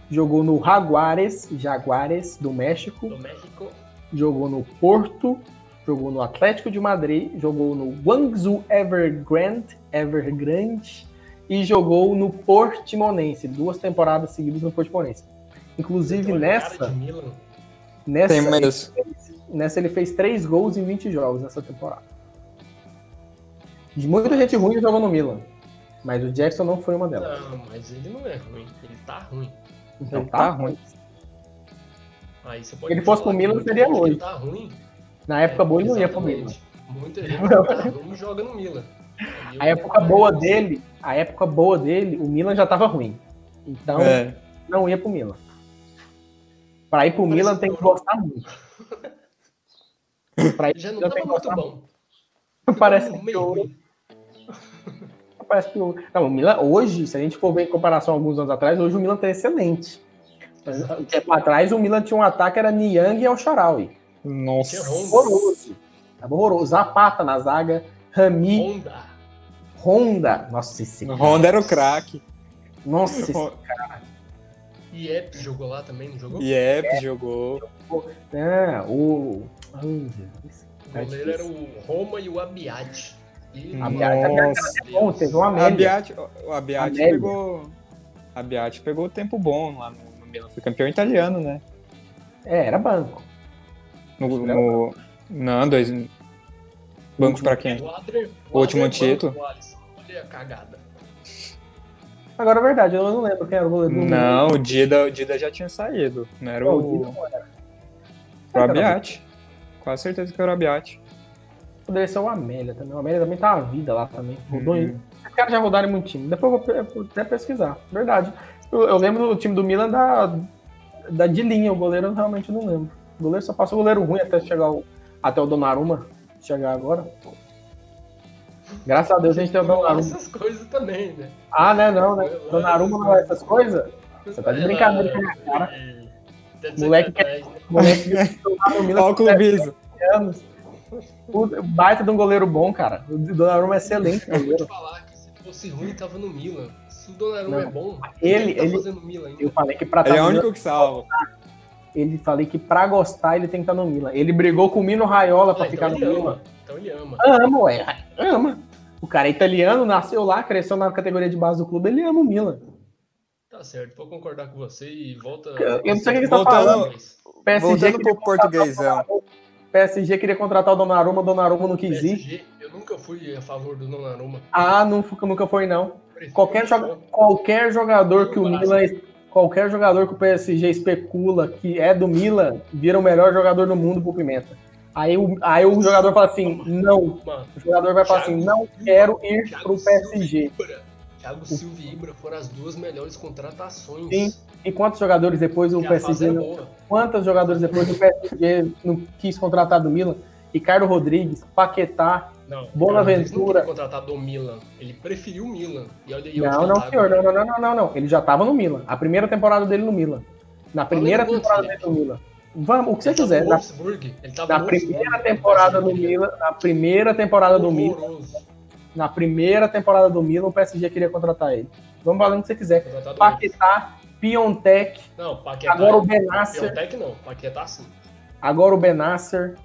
jogou no Jaguares, Jaguares do México, Do México. jogou no Porto, jogou no Atlético de Madrid, jogou no Guangzhou Evergrande, Evergrande e jogou no Portimonense, duas temporadas seguidas no Portimonense. Inclusive nessa, Milan. nessa Tem mesmo. Nessa ele fez três gols em 20 jogos nessa temporada. De muita gente ruim jogou no Milan. Mas o Jackson não foi uma delas. Não, mas ele não é ruim. Ele tá ruim. Então Ele tá, tá ruim. Aí você pode Ele fosse pro Milan, seria hoje. Tá ruim. Na época É, boa ele não ia pro Milan. Muita gente tá ruim joga no Milan. A época boa dele, a época boa dele, o Milan já tava ruim. Então É. não ia pro Milan. Pra ir pro Parece Milan tem que gostar muito. Pra ir Já não tava muito bom. muito. Parece que ruim. Parece que o... Não, o Milan, hoje, se a gente for ver em comparação a alguns anos atrás, hoje o Milan tá excelente. Um tempo atrás, o Milan tinha um ataque, era Niang e El-Shaarawy. Nossa. Horroroso. Tava horroroso. Zapata na zaga, Rami, Honda. Honda. Nossa, esse cara. Honda era o craque. Nossa, esse E Ep jogou lá também, não jogou? Iep jogou. Ah, o. Ai, Jesus. O goleiro era o Roma e o Abiat. E... Abiat, Nossa. É bom, teve uma A o Abiat Amélia. pegou. A pegou tempo bom lá no, no Milan. Foi campeão italiano, né? É, era banco. No, no, não, dois. Banco pra quem? O Adler, O último título. o. Olha a cagada. Agora é verdade, eu não lembro quem era o goleiro do Não, o Dida, o Dida já tinha saído. Não era o, o Dida não era. o Abiat. Quase certeza que era o Abiat. Poderia ser o Amélia também. O Amélia também tá uma vida lá também. Rodou Uhum. em- Os caras já rodaram muito time. Depois eu vou até pesquisar. Verdade. Eu, eu lembro do time do Milan da, da de linha. O goleiro eu realmente não lembro. O goleiro só passou o goleiro ruim até chegar o, até o Donnarumma chegar agora. Graças a Deus a gente tem o Não, Donnarumma. essas coisas também, né? Ah, né? Não, né? Donnarumma não é essas coisas? Você tá de brincadeira com a minha cara. Tá Moleque sacanagem, né? O moleque que lá no Milan Olha o clubismo. 7 anos. O baita de um goleiro bom, cara. O Donnarumma é excelente Eu vou goleiro. te falar que se fosse ruim, tava no Milan. Se o Donnarumma Não. é bom, Ele- tá ele- fazendo Milan ainda. Eu falei que pra Ele tá é o único que salva. ele falei que pra gostar ele tem que estar no Milan. Ele brigou com o Mino Raiola pra Ah, ficar então no ele Milan. ama. Então ele ama. Ama, ué. Ama. O cara é italiano, nasceu lá, cresceu na categoria de base do clube, ele ama o Milan. Tá certo, vou concordar com você e volta. Eu- eu não sei o que você tá Voltando- falando. PSG Voltando pro portuguesão. PSG queria contratar o Donnarumma, o Donnarumma não quis ir. Eu nunca fui a favor do Donnarumma. Ah, não, nunca foi não. Qualquer, joga- qualquer jogador que o Milan, qualquer jogador que o PSG especula que é do Milan, vira o melhor jogador do mundo pro Pimenta. Aí o, aí o jogador fala assim, não. O jogador vai falar assim, não quero ir pro PSG. Thiago Silva e Ibra foram as duas melhores contratações. Sim. E quantos jogadores depois o PSG é não, quantos jogadores depois o PSG não quis contratar do Milan? Ricardo Rodrigues, Paquetá. Não, Bonaventura. Ele não contratar do Milan. Ele preferiu o Milan. E olha Não, não, senhor. Não, não, não, não, não. Ele já tava no Milan. A primeira temporada dele no Milan. Na primeira temporada dele no Milan. Vamos, o que você quiser. Na, na primeira temporada do Milan, na primeira temporada do Milan, na primeira temporada do Milan, o PSG queria contratar ele. Vamos falando o que você quiser. Paquetá, Piontek, Não, Paquetá. agora o Benasser, Piontek não, Paquetá sim. agora o Benasser.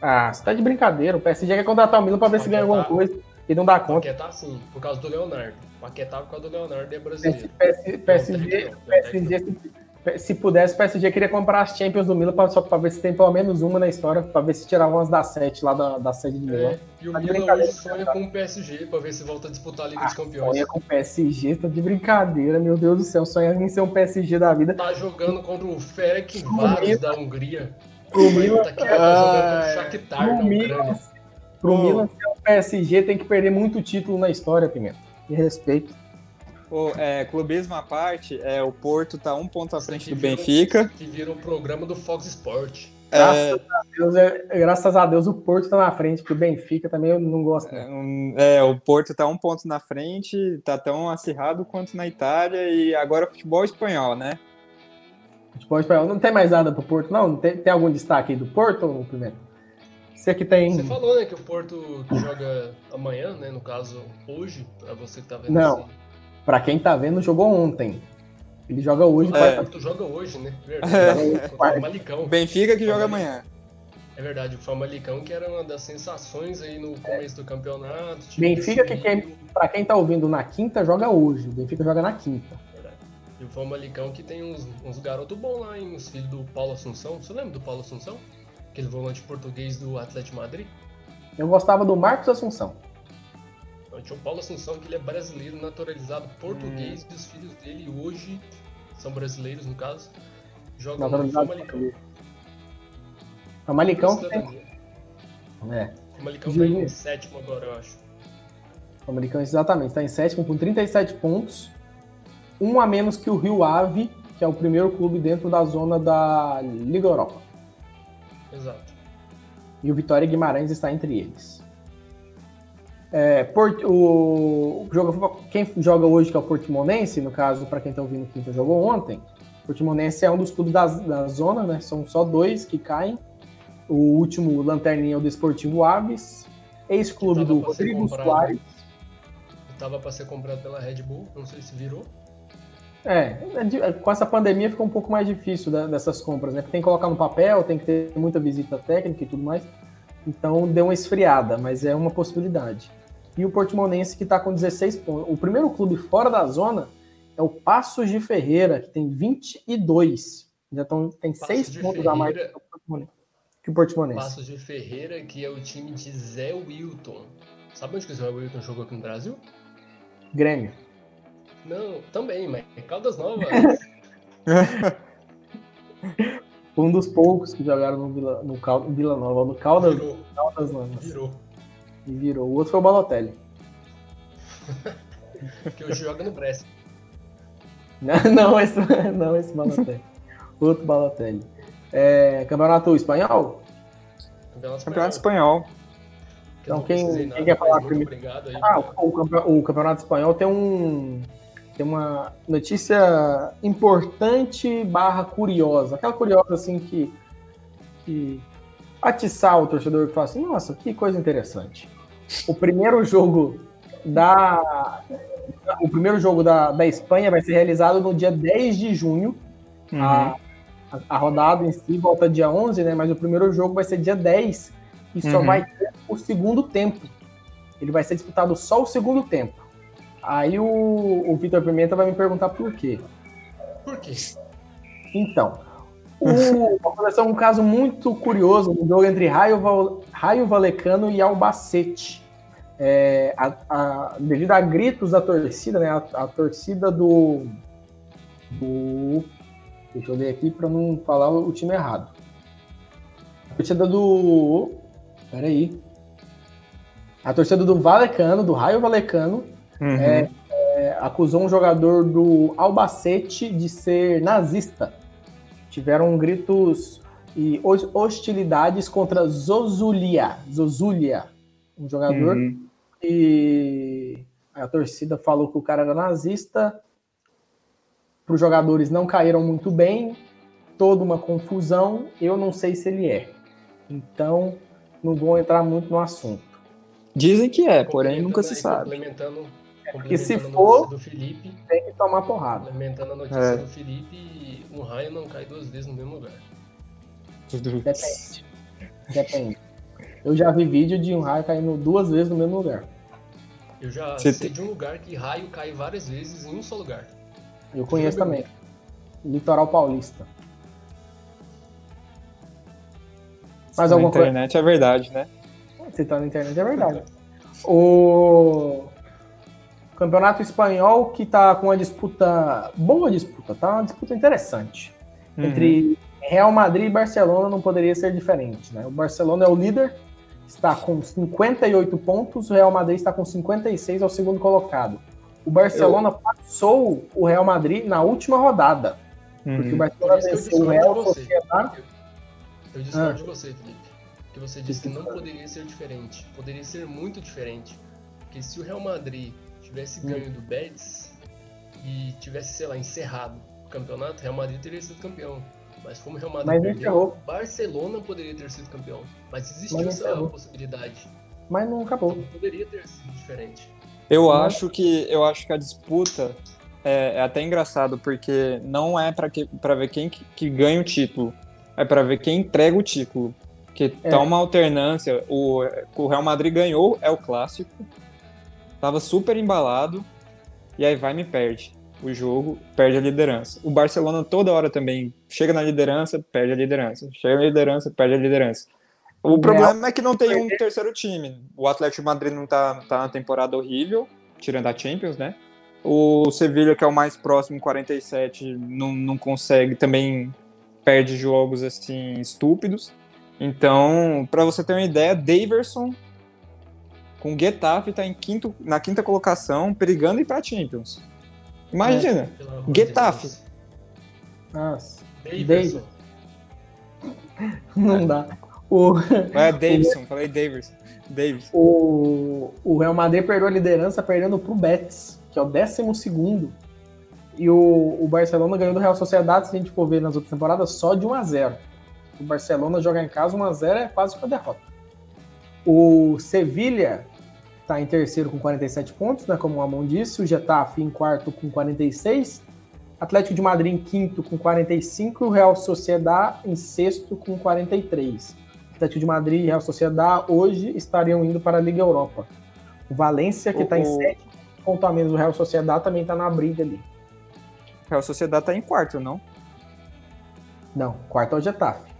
Ah, você tá de brincadeira. O PSG quer contratar o Milan pra ver se ganha alguma coisa e não dá conta. Paquetá sim, por causa do Leonardo. Paquetá por causa do Leonardo é brasileiro. PSG, PSG, Piontek não, PSG, se, se pudesse, o PSG queria comprar as Champions do Milan pra, só pra ver se tem pelo menos uma na história, pra ver se tirava umas das sete lá da, da sede de Milão. É, e o Tá Milan hoje sonha com o PSG pra ver se volta a disputar a Liga Ah, dos Campeões. Sonha com o PSG, tá de brincadeira, meu Deus do céu. Sonha em ser um PSG da vida. Tá jogando contra o Ferenc Varos da Hungria. Pro Milan, Tá, jogando o Ah, Shakhtar da pro Milan, pro. Milan ser um PSG tem que perder muito título na história, Pimenta. De respeito. O, é, clubismo à parte, é, o Porto tá um ponto à frente que do virou- Benfica. Que vira o programa do Fox Sport. É, Deus, é- graças a Deus o Porto tá na frente, porque o Benfica também eu não gosto. é, um- é, o Porto tá um ponto na frente, tá tão acirrado quanto na Itália e agora futebol espanhol, né? Futebol espanhol. Não tem mais nada pro Porto, não? Tem, tem algum destaque aí do Porto, Pimenta? Você que tem. Você falou, né, que o Porto joga amanhã, né? No caso, hoje, pra você que tá vendo Não. assim. Pra quem tá vendo, jogou ontem. Ele joga hoje, O quarta- Porto joga hoje, né? Verdade. Contra o Benfica que joga amanhã. É verdade, o Famalicão que era uma das sensações aí no começo do campeonato. time Benfica que quem- Pra quem tá ouvindo na quinta, joga hoje. O Benfica joga na quinta. verdade. E o Famalicão que tem uns, uns garotos bons lá, hein? Os filhos do Paulo Assunção. Você lembra do Paulo Assunção? Aquele volante português do Atlético de Madrid? Eu gostava do Marcos Assunção. Tinha o Paulo Assunção, que ele é brasileiro, naturalizado português, e os filhos dele hoje são brasileiros, no caso, jogam no Famalicão. Malicão. É, O Famalicão tá Juninho. em sétimo agora, eu acho. o Malicão exatamente. Está em sétimo com 37 pontos. Um a menos que o Rio Ave, que é o primeiro clube dentro da zona da Liga Europa. Exato. E o Vitória Guimarães está entre eles. É, Port- o, o quem joga hoje, que é o Portimonense, no caso, para quem está ouvindo, quem jogou ontem, o Portimonense é um dos clubes da, da zona, né? São só dois que caem. O último lanterninha é o Desportivo Aves, ex-clube do Rodrigo comprado. Soares. Tava pra ser comprado pela Red Bull, não sei se virou. É, é é, com essa pandemia fica um pouco mais difícil dessas compras, né? Porque tem que colocar no papel, tem que ter muita visita técnica e tudo mais. Então deu uma esfriada, mas é uma possibilidade. E o Portimonense que está com 16 pontos. O primeiro clube fora da zona é o Passos de Ferreira, que tem 22. Já tão, tem Passos 6 de pontos a mais Ferreira. que o Portimonense. Que o Portimonense. Passos de Ferreira, que é o time de Zé Wilton. Sabe onde que o Zé Wilton jogou aqui no Brasil? Grêmio. Não, também, mas é Caldas Novas. Um dos poucos que jogaram no Vila, no Cal- Vila Nova, no Caldas, virou, Caldas Novas. virou. E virou. O outro foi o Balotelli. Que hoje joga no Brest. Não, não esse, não esse Balotelli. Outro Balotelli. É, campeonato espanhol? Campeonato Campeonato Espanhol. Então, quem- quem quer falar primeiro? Obrigado aí. Ah, o, o campeonato espanhol tem um tem uma notícia importante barra curiosa. Aquela curiosa assim que, que atiçar o torcedor que fala assim, nossa, que coisa interessante. O primeiro jogo da o primeiro jogo da, da Espanha vai ser realizado no dia 10 de junho. A, a- a rodada em si volta dia 11, né? Mas o primeiro jogo vai ser dia 10 e só Uhum. vai ter o segundo tempo. Ele vai ser disputado só o segundo tempo. Aí o, o Vitor Pimenta vai me perguntar por quê. Por quê? Então, o, aconteceu um caso muito curioso no jogo entre Raio, Val- Raio Valecano e Albacete. É, a- a- devido a gritos da torcida, né? A, a torcida do, do. Deixa eu ler aqui para não falar o time errado. A torcida do. Peraí. A torcida do Valecano, do Raio Valecano, Uhum. É, é, acusou um jogador do Albacete de ser nazista. Tiveram gritos e hos- hostilidades contra Zozulia. Zozulia, um jogador Uhum. e a torcida falou que o cara era nazista. Para os jogadores não caíram muito bem. toda uma confusão, eu não sei se ele é. Então, não vou entrar muito no assunto. Dizem que é, porém nunca se sabe. Complementando, Porque se for- notícia do Felipe, Tem que tomar porrada. complementando a notícia É. do Felipe, um raio não cai duas vezes no mesmo lugar. Depende. Depende. Eu já vi vídeo de um raio caindo duas vezes no mesmo lugar. Eu já Você sei tem- de um lugar que raio cai várias vezes em um só lugar. Eu conheço também. Litoral Paulista. Mais Na alguma coisa? internet é verdade, né? Você tá na internet, é verdade. O Campeonato Espanhol que tá com uma disputa. Boa disputa, tá? Uma disputa interessante. Uhum. Entre Real Madrid e Barcelona não poderia ser diferente, né? O Barcelona é o líder, está com 58 pontos, o Real Madrid está com 56, é o segundo colocado. O Barcelona passou o Real Madrid na última rodada, Uhum. porque o Barcelona eu venceu o discordo Real de você. Sociedade. Eu discordo Ah. de você, Felipe. Que você disse que não poderia ser diferente. Poderia ser muito diferente. Porque se o Real Madrid tivesse ganho do Betis e tivesse, sei lá, encerrado o campeonato, o Real Madrid teria sido campeão. Mas como o Real Madrid Mas perdeu, encerrou. Barcelona poderia ter sido campeão. Mas existiu Mas essa encerrou. possibilidade. Mas não acabou. Então poderia ter sido diferente. Eu Mas- acho que eu acho que a disputa é, é até engraçado porque não é para que para ver quem que, que ganha o título, é para ver quem entrega o título. Que É. tá uma alternância. O, o Real Madrid ganhou é o clássico, tava super embalado e aí vai e me perde o jogo, perde a liderança. O Barcelona toda hora também chega na liderança, perde a liderança, chega na liderança, perde a liderança. O problema é que não tem um terceiro time. O Atlético de Madrid não tá, tá na temporada horrível, tirando a Champions, né? O Sevilla, que é o mais próximo, 47, não, não consegue, também perde jogos assim estúpidos. Então, para você ter uma ideia, Daverson com o Getafe tá em quinto, na quinta colocação, perigando ir pra Champions. Imagina. De Getafe. Deus. Nossa, Davidson. não dá. O, É Davidson, falei. Davidson. o, o Real Madrid perdeu a liderança perdendo pro Betis, que é o 12 segundo. E o, o Barcelona ganhou do Real Sociedade, se a gente for ver nas outras temporadas, só de 1 a 0 O Barcelona jogar em casa 1 a 0 é quase uma derrota. O Sevilha está em terceiro com 47 pontos, né, como o Amon disse. O Getafe em quarto com 46. Atlético de Madrid em quinto com 45 e o Real Sociedade em sexto com 43. Atlético de Madrid e Real Sociedade hoje estariam indo para a Liga Europa. O Valência, que está em O- sétimo, ponto a menos o Real Sociedade, também está na briga ali. Real Sociedade tá em quarto, não? Não, quarto é o Getafe.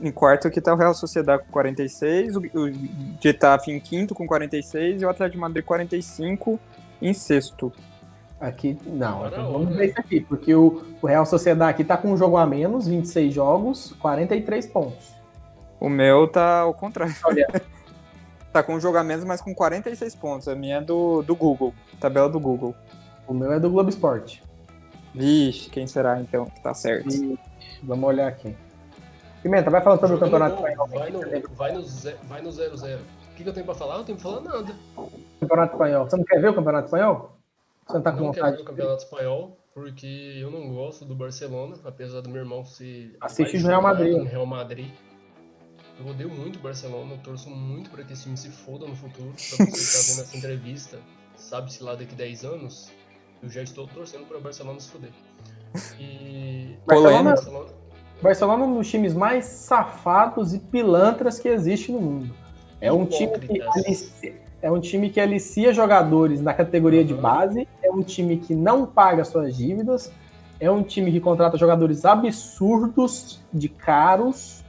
Em quarto aqui tá o Real Sociedade com 46, o, o Getafe em quinto com 46 e o Atlético de Madrid 45 em sexto. Aqui, não, então vamos ver isso aqui, porque o, o Real Sociedade aqui tá com um jogo a menos, 26 jogos, 43 pontos. O meu tá ao contrário. Olha. tá com jogamentos, mas com 46 pontos. A minha é do, do Google, tabela do Google. O meu é do Globo Esporte. Vixe, quem será então que tá certo? E vamos olhar aqui. Pimenta, vai falando sobre o campeonato espanhol. Vai no, vai no, ze- vai no 0-0. O que, que eu tenho pra falar? Eu não tenho pra falar nada. Campeonato espanhol. Você não quer ver o campeonato espanhol? Você não tá com não quero vontade? ver o campeonato espanhol porque eu não gosto do Barcelona, apesar do meu irmão ser. Assiste o Real Madrid. em Real Madrid. Eu odeio muito o Barcelona, eu torço muito para que esse time se foda no futuro. Pra você que tá vendo essa entrevista, sabe-se lá daqui 10 anos, eu já estou torcendo para o Barcelona se foder. E. Barcelona- Barcelona, Barcelona é um dos times mais safados e pilantras que existe no mundo. É um time que alicia, é um time que alicia jogadores na categoria de base, é um time que não paga suas dívidas, é um time que contrata jogadores absurdos de caros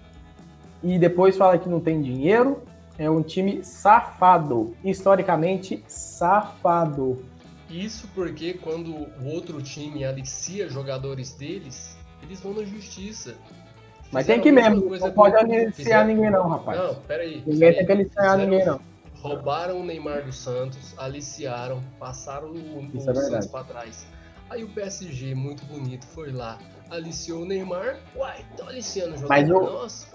e depois fala que não tem dinheiro. É um time safado, historicamente safado. Isso porque quando o outro time alicia jogadores deles, eles vão na justiça. Mas tem Fizeram que a mesma mesmo, não pode aliciar ninguém não, rapaz. Não, peraí. Ninguém tem que aliciar Fizeram- ninguém não. Roubaram o Neymar dos Santos, aliciaram, passaram o, o é. Santos pra trás. Aí o PSG, muito bonito, foi lá, aliciou o Neymar. Uai, tô aliciando o jogador. Mas o- Nossa,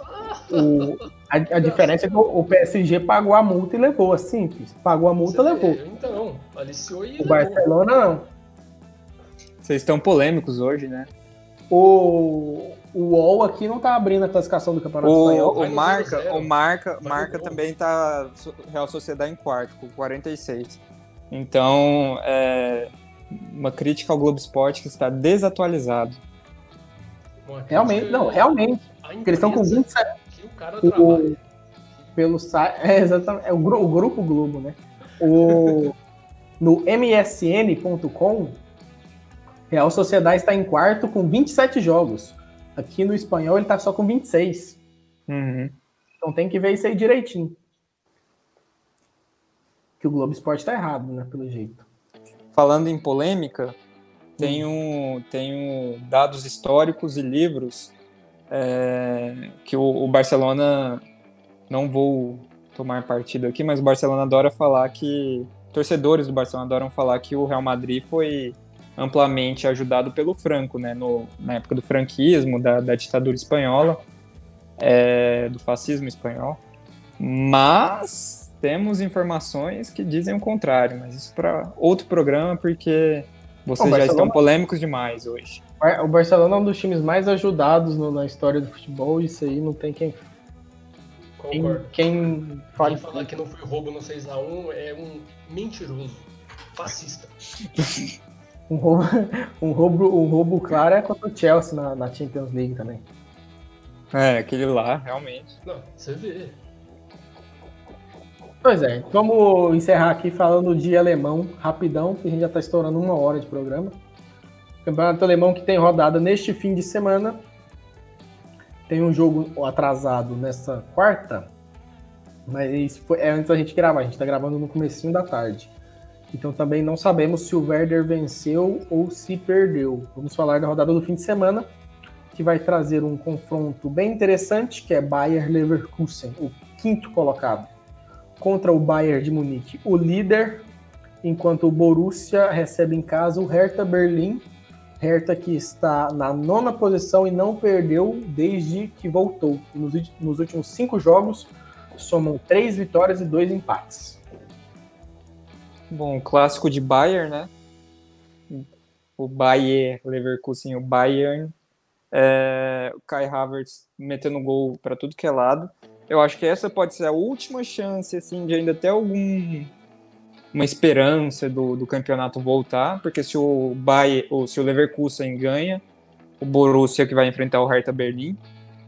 O- a, a diferença é que o, o PSG pagou a multa e levou, é simples. Pagou a multa, você levou. vê, Então, aliciou e O levou. Barcelona não. Vocês estão polêmicos hoje, né? O, o UOL aqui não tá abrindo a classificação do Campeonato O, Espanhol. o Marca, zero. o Marca, Vai Marca também tá Real Sociedade em quarto, com 46. Então, é uma crítica ao Globo Esporte que está desatualizado. Uma Realmente, não, realmente. eles estão com empresa 27 Que o cara o, pelo site. É, exatamente. É o, o Grupo Globo, né? O, no MSN.com, Real Sociedade está em quarto com 27 jogos. Aqui no espanhol ele tá só com 26. Uhum. Então tem que ver isso aí direitinho. Que o Globo Esporte tá errado, né? Pelo jeito. Falando em polêmica, tenho, tenho dados históricos e livros é, que o, o Barcelona, não vou tomar partido aqui, mas o Barcelona adora falar que, torcedores do Barcelona adoram falar que o Real Madrid foi amplamente ajudado pelo Franco, né, no, na época do franquismo, da, da ditadura espanhola, é, do fascismo espanhol, mas temos informações que dizem o contrário, mas isso para outro programa, porque vocês já Barcelona- estão polêmicos demais hoje. O Barcelona é um dos times mais ajudados no- na história do futebol. Isso aí não tem quem, quem, Concordo. quem fale. Quem falar que não foi roubo no 6x1 é um mentiroso. Fascista. Um roubo, um roubo, um roubo claro é contra o Chelsea na, na Champions League também. É, aquele lá, realmente. Não, você vê. Pois é, vamos encerrar aqui falando de alemão rapidão, que a gente já está estourando uma hora de programa. Campeonato alemão que tem rodada neste fim de semana. Tem um jogo atrasado nessa quarta, mas isso foi, é antes da gente gravar. A gente está gravando no comecinho da tarde. Então também não sabemos se o Werder venceu ou se perdeu. Vamos falar da rodada do fim de semana, que vai trazer um confronto bem interessante, que é Bayer Leverkusen, o quinto colocado contra o Bayern de Munique, o líder, enquanto o Borussia recebe em casa o Hertha Berlim. Hertha que está na nona posição e não perdeu desde que voltou. Nos, nos últimos cinco jogos, somam três vitórias e dois empates. Bom, clássico de Bayern, né? O Bayer Leverkusen, o Bayern. É, o Kai Havertz metendo gol para tudo que é lado. Eu acho que essa pode ser a última chance, assim, de ainda ter algum uma esperança do, do campeonato voltar, porque se o Bayern, ou se o Leverkusen ganha, o Borussia que vai enfrentar o Hertha Berlim,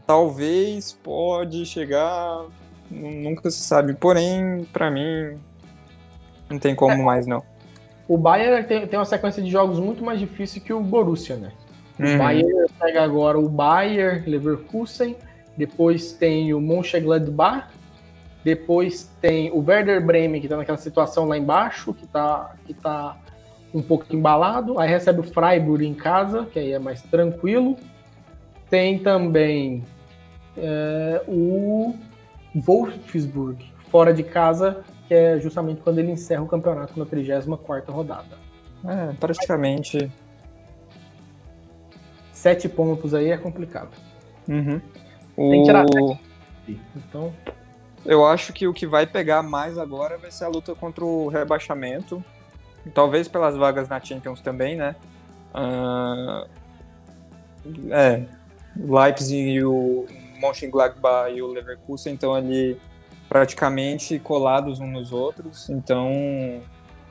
talvez pode chegar, nunca se sabe. Porém, para mim, não tem como mais não. O Bayern tem, tem uma sequência de jogos muito mais difícil que o Borussia, né? O Uhum. Bayern pega agora o Bayern Leverkusen, depois tem o Mönchengladbach, depois tem o Werder Bremen, que tá naquela situação lá embaixo, que tá, que tá um pouco embalado, aí recebe o Freiburg em casa, que aí é mais tranquilo. Tem também é, o Wolfsburg, fora de casa, que é justamente quando ele encerra o campeonato na 34ª rodada. É, praticamente. Sete pontos aí é complicado. Uhum. Tem que tirar O- Então, Eu acho que o que vai pegar mais agora vai ser a luta contra o rebaixamento. Talvez pelas vagas na Champions também, né? Ah, é, o Leipzig e o Mönchengladbach e o Leverkusen estão ali praticamente colados uns nos outros. Então,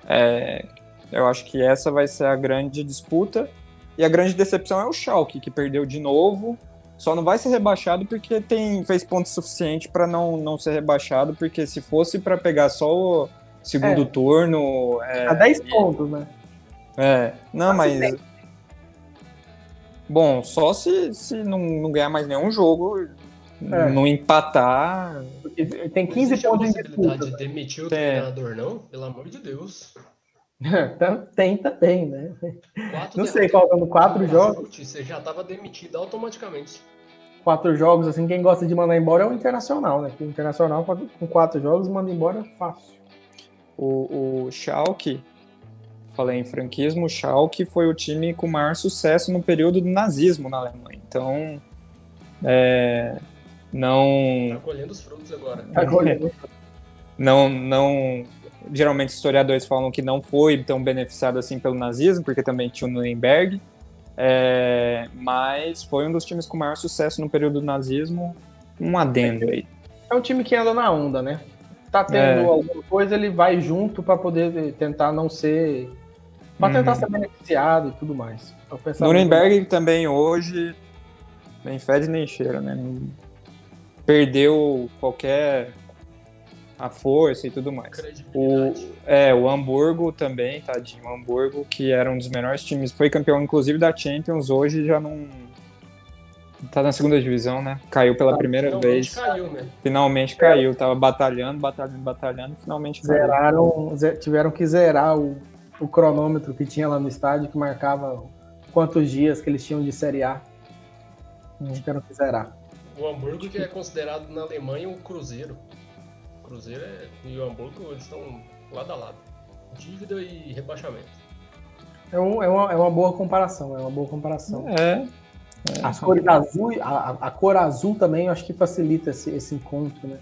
é, eu acho que essa vai ser a grande disputa. E a grande decepção é o Schalke, que perdeu de novo. Só não vai ser rebaixado porque tem, fez ponto suficiente para não, não ser rebaixado, porque se fosse para pegar só o segundo É. turno. É, a 10 e- pontos, né? É, não, Mas mas. Bom, só se, se não, não ganhar mais nenhum jogo, É. não empatar. Tem Não 15 existe a pontos em possibilidade disputa. de demitir o Tem. treinador, não? Pelo amor de Deus. Então, tem também, né? Quatro Não sei, faltando quatro jogos. Você já estava demitido automaticamente. Quatro jogos, assim, quem gosta de mandar embora é o Internacional, né? O Internacional com quatro jogos manda embora fácil. O, o Schalke, falei em franquismo, o Schalke foi o time com maior sucesso no período do nazismo na Alemanha. Então, é, não, Tá colhendo os frutos agora. Agora, não, não. Geralmente historiadores falam que não foi tão beneficiado assim pelo nazismo, porque também tinha o Nuremberg. É, mas foi um dos times com maior sucesso no período do nazismo. Um adendo aí. É um time que anda na onda, né? Tá tendo É. alguma coisa, ele vai junto para poder tentar não ser. Pra tentar Uhum. ser beneficiado e tudo mais. Nuremberg também hoje nem fede nem cheira, né? Não- Perdeu qualquer a força e tudo mais. O, é, o Hamburgo também, tadinho. O Hamburgo, que era um dos menores times, foi campeão inclusive da Champions, hoje já não. Tá na segunda divisão, né? Caiu pela primeira Finalmente vez. caiu, né? Finalmente caiu. Tava batalhando, batalhando, batalhando, finalmente caiu. Zeraram, ze- tiveram que zerar o, o cronômetro que tinha lá no estádio, que marcava quantos dias que eles tinham de Série A. Tiveram que zerar. O Hamburgo que é considerado na Alemanha o Cruzeiro. O Cruzeiro é, e o Hamburgo eles estão lado a lado. Dívida e rebaixamento. É, um- é uma, é uma boa comparação, é uma boa comparação. É. As cores azul, a, a- cor azul também eu acho que facilita esse, esse encontro, né?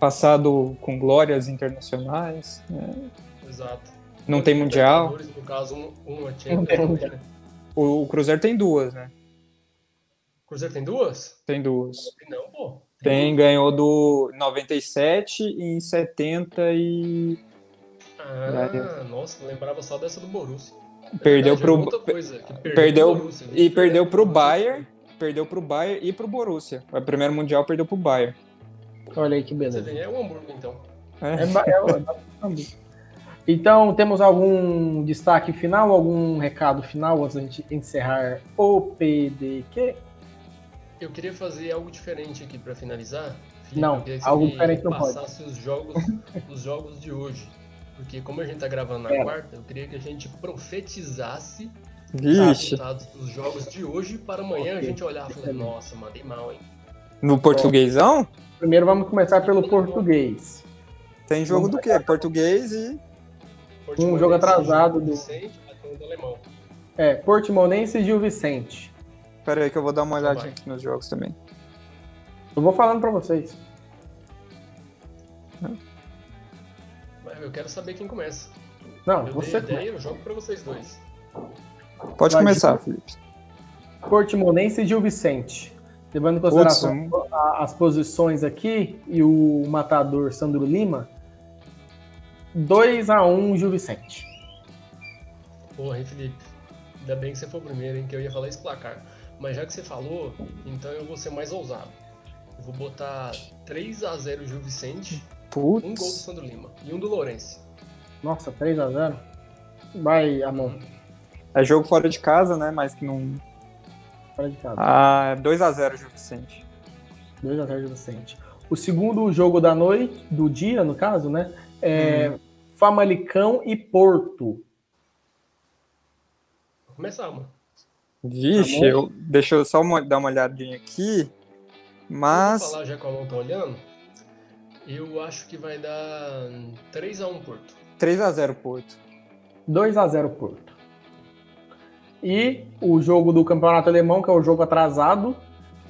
Passado com glórias internacionais. né? Exato. Não tem mundial. No caso, um, né? O, o Cruzeiro tem duas, né? O Cruzeiro tem duas? Tem duas. Não, pô. Tem, ganhou do 97 e em 70 e Ah, nossa, não lembrava só dessa do Borussia. perdeu Verdade, é pro outra coisa, perdeu, perdeu- Borussia. e perdeu pro. Bayern, perdeu pro Bayern e pro Borussia. O primeiro mundial perdeu pro Bayern. Olha aí que Você beleza. vê, é o Hamburgo, então. É, é, é bastante. então, temos algum destaque final, algum recado final antes da gente encerrar o PDQ? Eu queria fazer algo diferente aqui pra finalizar. Não, eu queria que você algo diferente não pode. passasse os jogos, os jogos de hoje. Porque como a gente tá gravando na Pera. quarta, eu queria que a gente profetizasse os resultados dos jogos de hoje para amanhã a Ok. gente olhar e falar, nossa, mandei mal, hein? no portuguesão Primeiro vamos começar pelo português. tem jogo do quê? Português e Portimonense, jogo atrasado Gil do- Vicente, do alemão. É, Portimonense e Gil Vicente. Pera aí que eu vou dar uma Então olhadinha aqui nos jogos também. Eu vou falando pra vocês. Mas eu quero saber quem começa. Não, Eu você dei a ideia, eu jogo pra vocês dois. Pode Vai, começar, Felipe. Portimonense e Gil Vicente. Levando em Putz, consideração um- a- as posições aqui e o matador Sandro Lima, 2x1 Gil Vicente. Porra, hein, Felipe? Ainda bem que você foi o primeiro, hein? Que eu ia falar esse placar. Mas já que você falou, então eu vou ser mais ousado. Eu vou botar 3x0 Gil Vicente, um gol do Putz. Sandro Lima e um do Lourenço. Nossa, 3x0. Vai, Amon. É jogo fora de casa, né? Mas que não. Fora de casa. Ah, 2x0 Gil Vicente. 2x0 Gil Vicente. O segundo jogo da noite, do dia, no caso, né? É Famalicão e Porto. Vou começar, mano. Vixe, Tá eu, deixa eu só uma- dar uma olhadinha aqui. Eu Mas. vou falar já que a mão tá olhando. Eu acho que vai dar 3x1 Porto. 3x0 Porto. 2x0 Porto. E o jogo do Campeonato Alemão, que é o jogo atrasado,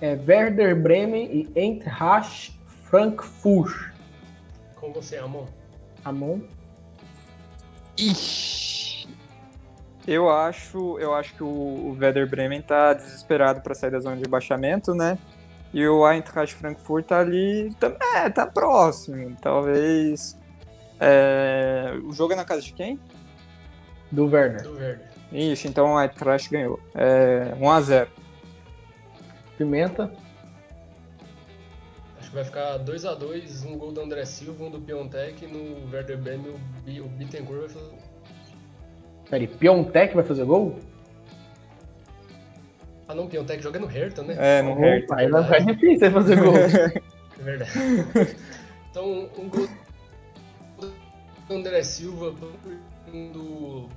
é Werder Bremen e Eintracht Frankfurt. Com você, Amon. Amon? Ixi. Eu acho, eu acho que o, o Werder Bremen tá desesperado para sair da zona de rebaixamento, né? E o Eintracht Frankfurt tá ali, tá, é, tá próximo. Talvez. é, o jogo é na casa de quem? Do Werder. Do Verde. Ixi, então o Eintracht ganhou. É, 1x0. Pimenta. Acho que vai ficar 2x2, um gol do André Silva, um do Piontek, no Werder Bremen o, Bi- o Bittencourt vai fazer... Peraí, Piontek vai fazer gol? Ah não, Piontek joga no Hertha, né? É, no Hertha. Aí vai ficar difícil fazer gol. É verdade. então, um gol do André Silva, do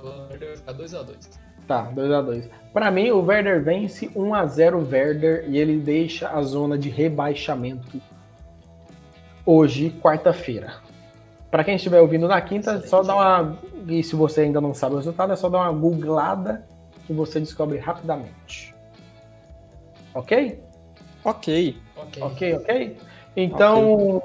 vai ficar 2x2. tá, 2x2. Pra mim, o Werder vence 1x0 Werder e ele deixa a zona de rebaixamento hoje, quarta-feira. Pra quem estiver ouvindo na quinta, é só Excelente. dá uma. E se você ainda não sabe o resultado, é só dar uma googlada que você descobre rapidamente. Ok? Ok. Ok. Ok? Então,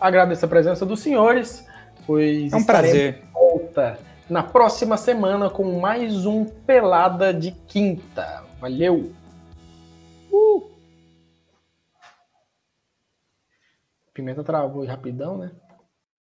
agradeço a presença dos senhores, pois É um prazer. de volta na próxima semana com mais um Pelada de Quinta. Valeu! Uh! Pimenta travou rapidão, né?